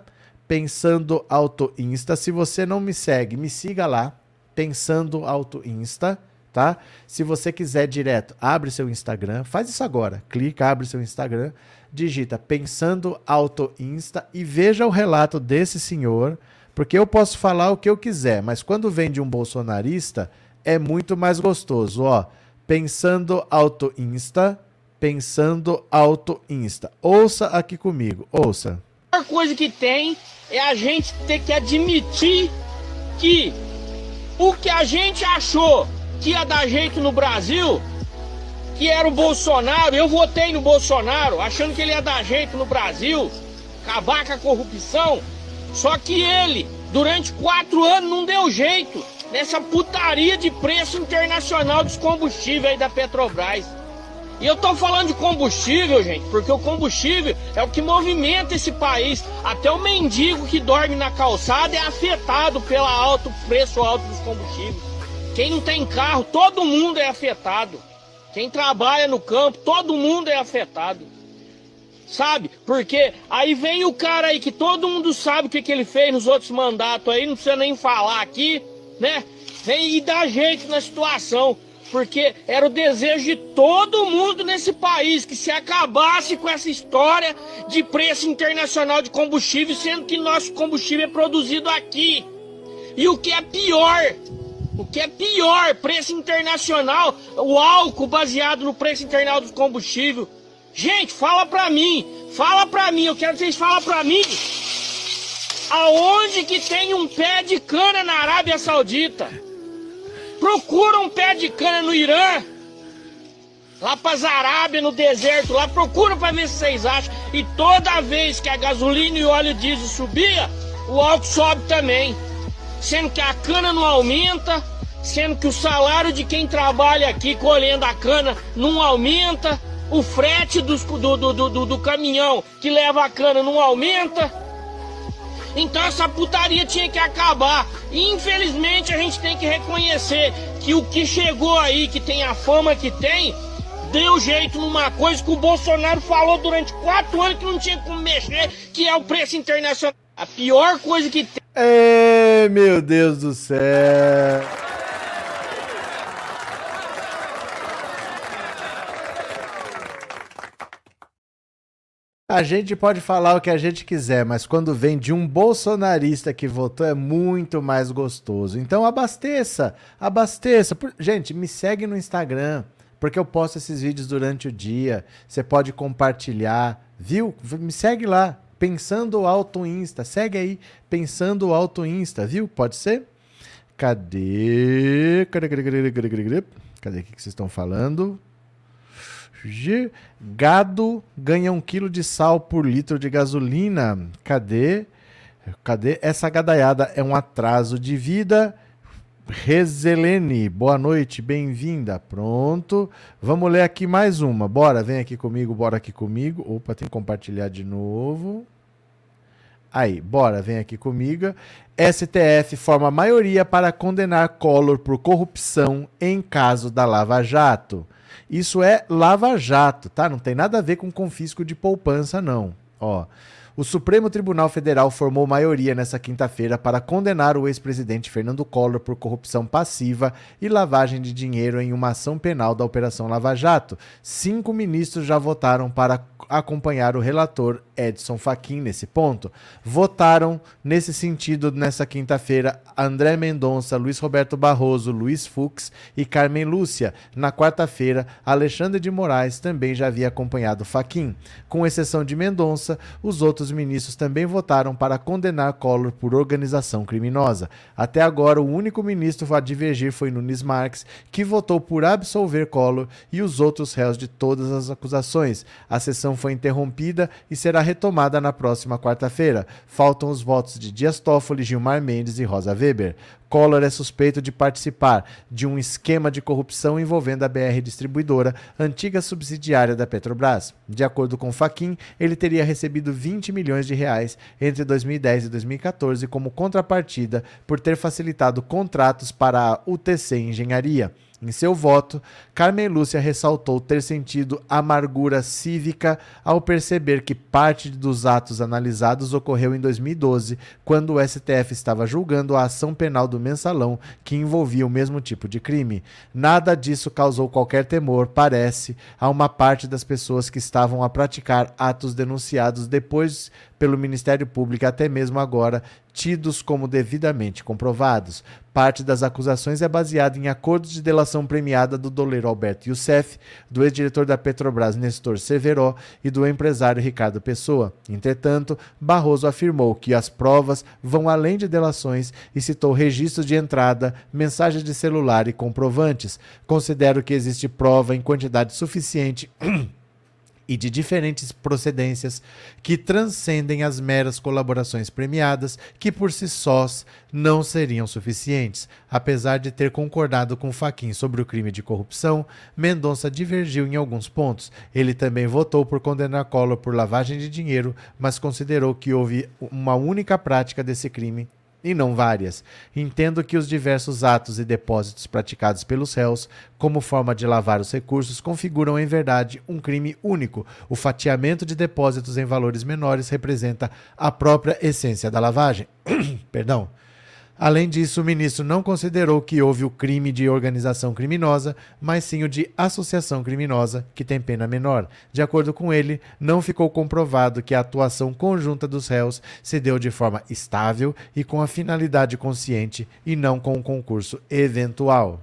Pensando Auto Insta. Se você não me segue, me siga lá. Pensando Auto Insta tá? Se você quiser direto, abre seu Instagram, faz isso agora. Clica, abre seu Instagram, digita Pensando Auto Insta e veja o relato desse senhor, porque eu posso falar o que eu quiser, mas quando vem de um bolsonarista, é muito mais gostoso, ó. Pensando Auto Insta, Pensando Auto Insta. Ouça aqui comigo, ouça. A coisa que tem é a gente ter que admitir que o que a gente achou que ia dar jeito no Brasil, que era o Bolsonaro. Eu votei no Bolsonaro, achando que ele ia dar jeito no Brasil, acabar com a corrupção. Só que ele, durante quatro anos, não deu jeito nessa putaria de preço internacional dos combustíveis aí da Petrobras. E eu tô falando de combustível, gente, porque o combustível é o que movimenta esse país. Até o mendigo que dorme na calçada é afetado pelo alto preço alto dos combustíveis. Quem não tem carro, todo mundo é afetado. Quem trabalha no campo, todo mundo é afetado. Sabe? Porque aí vem o cara aí que todo mundo sabe o que, que ele fez nos outros mandatos aí, não precisa nem falar aqui, né? Vem e dá jeito na situação. Porque era o desejo de todo mundo nesse país que se acabasse com essa história de preço internacional de combustível, sendo que nosso combustível é produzido aqui. E o que é pior, o que é pior, preço internacional, o álcool baseado no preço internacional do combustível. Gente, fala pra mim, fala pra mim, eu quero que vocês falem pra mim. Aonde que tem um pé de cana na Arábia Saudita? Procura um pé de cana no Irã. Lá para Arábia, no deserto, lá procura para ver se vocês acham. E toda vez que a gasolina e o óleo diesel subia, o álcool sobe também sendo que a cana não aumenta, sendo que o salário de quem trabalha aqui colhendo a cana não aumenta, o frete do, do, do, do, do caminhão que leva a cana não aumenta. Então essa putaria tinha que acabar. Infelizmente a gente tem que reconhecer que o que chegou aí, que tem a fama que tem, deu jeito numa coisa que o Bolsonaro falou durante quatro anos que não tinha como mexer, que é o preço internacional. A pior coisa que tem. É, meu Deus do céu. A gente pode falar o que a gente quiser, mas quando vem de um bolsonarista que votou é muito mais gostoso. Então abasteça, abasteça. Gente, me segue no Instagram, porque eu posto esses vídeos durante o dia. Você pode compartilhar, viu? Me segue lá, Pensando Alto Insta. Segue aí, Pensando Alto Insta, viu? Pode ser? Cadê? Cadê, cadê, o que vocês estão falando? Gado ganha um quilo de sal por litro de gasolina. Cadê? Cadê? Essa gadaiada é um atraso de vida. Rezelene, boa noite, bem-vinda. Pronto. Vamos ler aqui mais uma. Bora, vem aqui comigo, bora aqui comigo. Opa, tem que compartilhar de novo. Aí, bora, vem aqui comigo. STF forma maioria para condenar Collor por corrupção em caso da Lava Jato. Isso é Lava Jato, tá? Não tem nada a ver com confisco de poupança, não. Ó. O Supremo Tribunal Federal formou maioria nessa quinta-feira para condenar o ex-presidente Fernando Collor por corrupção passiva e lavagem de dinheiro em uma ação penal da Operação Lava Jato. Cinco ministros já votaram para acompanhar o relator Edson Fachin nesse ponto. Votaram nesse sentido nessa quinta-feira André Mendonça, Luiz Roberto Barroso, Luiz Fux e Carmen Lúcia. Na quarta-feira, Alexandre de Moraes também já havia acompanhado Fachin. Com exceção de Mendonça, os outros ministros também votaram para condenar Collor por organização criminosa. Até agora, o único ministro a divergir foi Nunes Marques, que votou por absolver Collor e os outros réus de todas as acusações. A sessão foi interrompida e será retomada na próxima quarta-feira. Faltam os votos de Dias Toffoli, Gilmar Mendes e Rosa Weber. Collor é suspeito de participar de um esquema de corrupção envolvendo a BR Distribuidora, antiga subsidiária da Petrobras. De acordo com Faquin, ele teria recebido 20 milhões de reais entre 2010 e 2014 como contrapartida por ter facilitado contratos para a UTC Engenharia. Em seu voto, Carmen Lúcia ressaltou ter sentido amargura cívica ao perceber que parte dos atos analisados ocorreu em 2012, quando o STF estava julgando a ação penal do mensalão que envolvia o mesmo tipo de crime. Nada disso causou qualquer temor, parece, a uma parte das pessoas que estavam a praticar atos denunciados depois pelo Ministério Público até mesmo agora tidos como devidamente comprovados. Parte das acusações é baseada em acordos de delação premiada do doleiro Alberto Youssef, do ex-diretor da Petrobras Nestor Severo e do empresário Ricardo Pessoa. Entretanto, Barroso afirmou que as provas vão além de delações e citou registros de entrada, mensagens de celular e comprovantes. Considero que existe prova em quantidade suficiente e de diferentes procedências que transcendem as meras colaborações premiadas, que por si sós não seriam suficientes. Apesar de ter concordado com Faquin sobre o crime de corrupção, Mendonça divergiu em alguns pontos. Ele também votou por condenar Collor por lavagem de dinheiro, mas considerou que houve uma única prática desse crime e não várias. Entendo que os diversos atos e depósitos praticados pelos réus, como forma de lavar os recursos, configuram em verdade um crime único. O fatiamento de depósitos em valores menores representa a própria essência da lavagem. Perdão. Além disso, o ministro não considerou que houve o crime de organização criminosa, mas sim o de associação criminosa, que tem pena menor. De acordo com ele, não ficou comprovado que a atuação conjunta dos réus se deu de forma estável e com a finalidade consciente e não com um concurso eventual.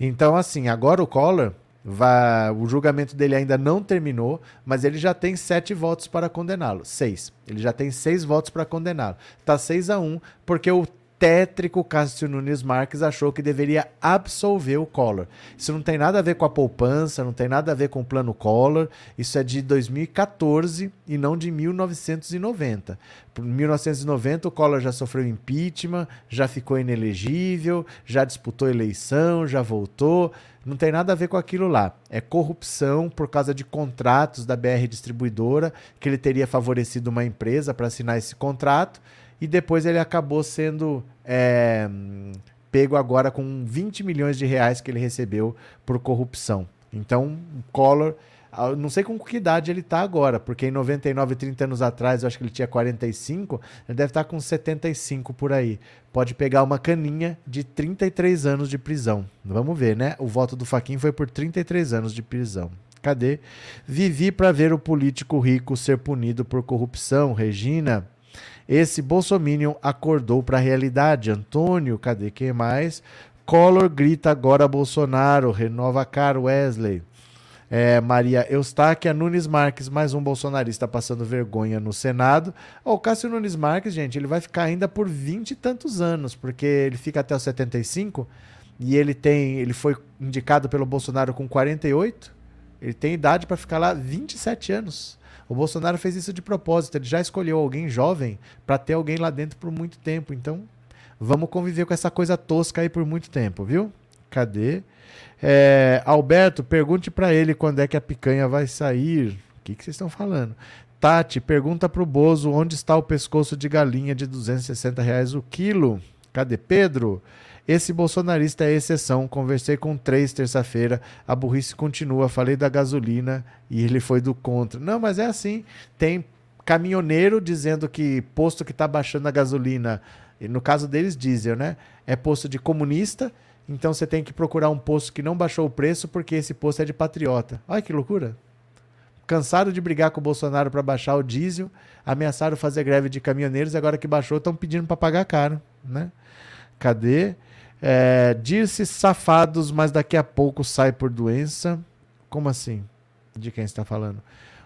Então, assim, agora o Collor Vai, o julgamento dele ainda não terminou, mas ele já tem sete votos para condená-lo. Seis. Ele já tem seis votos para condená-lo. Tá 6 a 1 porque o tétrico Cássio Nunes Marques achou que deveria absolver o Collor. Isso não tem nada a ver com a poupança, não tem nada a ver com o plano Collor. Isso é de 2014 e não de 1990. Em 1990 o Collor já sofreu impeachment, já ficou inelegível, já disputou eleição, já voltou. Não tem nada a ver com aquilo lá. É corrupção por causa de contratos da BR Distribuidora, que ele teria favorecido uma empresa para assinar esse contrato e depois ele acabou sendo é, pego agora com 20 milhões de reais que ele recebeu por corrupção. Então, Collor, não sei com que idade ele está agora, porque em 99, 30 anos atrás, eu acho que ele tinha 45, ele deve estar tá com 75 por aí. Pode pegar uma caninha de 33 anos de prisão. Vamos ver, né? O voto do Faquin foi por 33 anos de prisão. Cadê? Vivi para ver o político rico ser punido por corrupção. Regina. Esse Bolsominion acordou para a realidade. Antônio, cadê quem mais? Collor grita agora Bolsonaro, renova Car Wesley. É, Maria Eustáquia Nunes Marques, mais um bolsonarista passando vergonha no Senado. Oh, o Cássio Nunes Marques, gente, ele vai ficar ainda por vinte e tantos anos, porque ele fica até os 75 e ele tem, ele foi indicado pelo Bolsonaro com 48. Ele tem idade para ficar lá 27 anos. O Bolsonaro fez isso de propósito, ele já escolheu alguém jovem para ter alguém lá dentro por muito tempo. Então, vamos conviver com essa coisa tosca aí por muito tempo, viu? Cadê? É, Alberto, pergunte para ele quando é que a picanha vai sair. O que, que vocês estão falando? Tati, pergunta pro Bozo onde está o pescoço de galinha de 260 reais o quilo. Cadê Pedro? Esse bolsonarista é exceção. Conversei com três terça-feira. A burrice continua. Falei da gasolina e ele foi do contra. Não, mas é assim. Tem caminhoneiro dizendo que posto que está baixando a gasolina, no caso deles, diesel, né? É posto de comunista. Então você tem que procurar um posto que não baixou o preço porque esse posto é de patriota. Olha que loucura. Cansaram de brigar com o Bolsonaro para baixar o diesel, ameaçaram fazer greve de caminhoneiros, agora que baixou estão pedindo para pagar caro, né? Cadê? É, Diz-se safados, mas daqui a pouco sai por doença. Como assim? De quem está falando?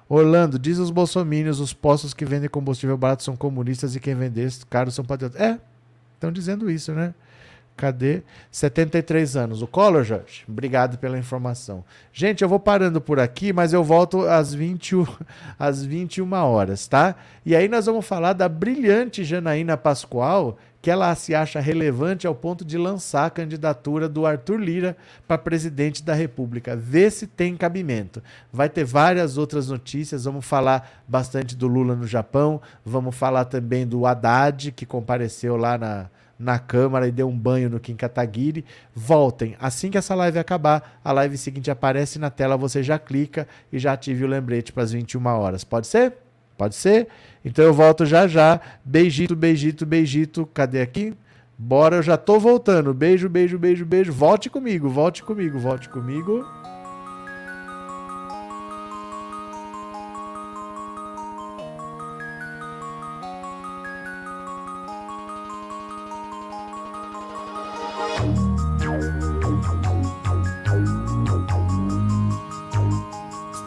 Orlando, diz os bolsomínios, os postos que vendem combustível barato são comunistas e quem vende caro são patriotas. É, estão dizendo isso, né? Cadê? 73 anos. O Collor, Jorge, obrigado pela informação. Gente, eu vou parando por aqui, mas eu volto às, 20, às 21 horas, tá? E aí nós vamos falar da brilhante Janaína Pascoal, que ela se acha relevante ao ponto de lançar a candidatura do Arthur Lira para presidente da República. Vê se tem cabimento. Vai ter várias outras notícias. Vamos falar bastante do Lula no Japão. Vamos falar também do Haddad, que compareceu lá na, na Câmara e deu um banho no Kim Kataguiri. Voltem. Assim que essa live acabar, a live seguinte aparece na tela, você já clica e já ative o lembrete para as 21 horas. Pode ser? Pode ser? Então eu volto já já. Beijito, beijito, beijito. Cadê aqui? Bora, eu já tô voltando. Beijo, beijo, beijo, beijo. Volte comigo, volte comigo, volte comigo.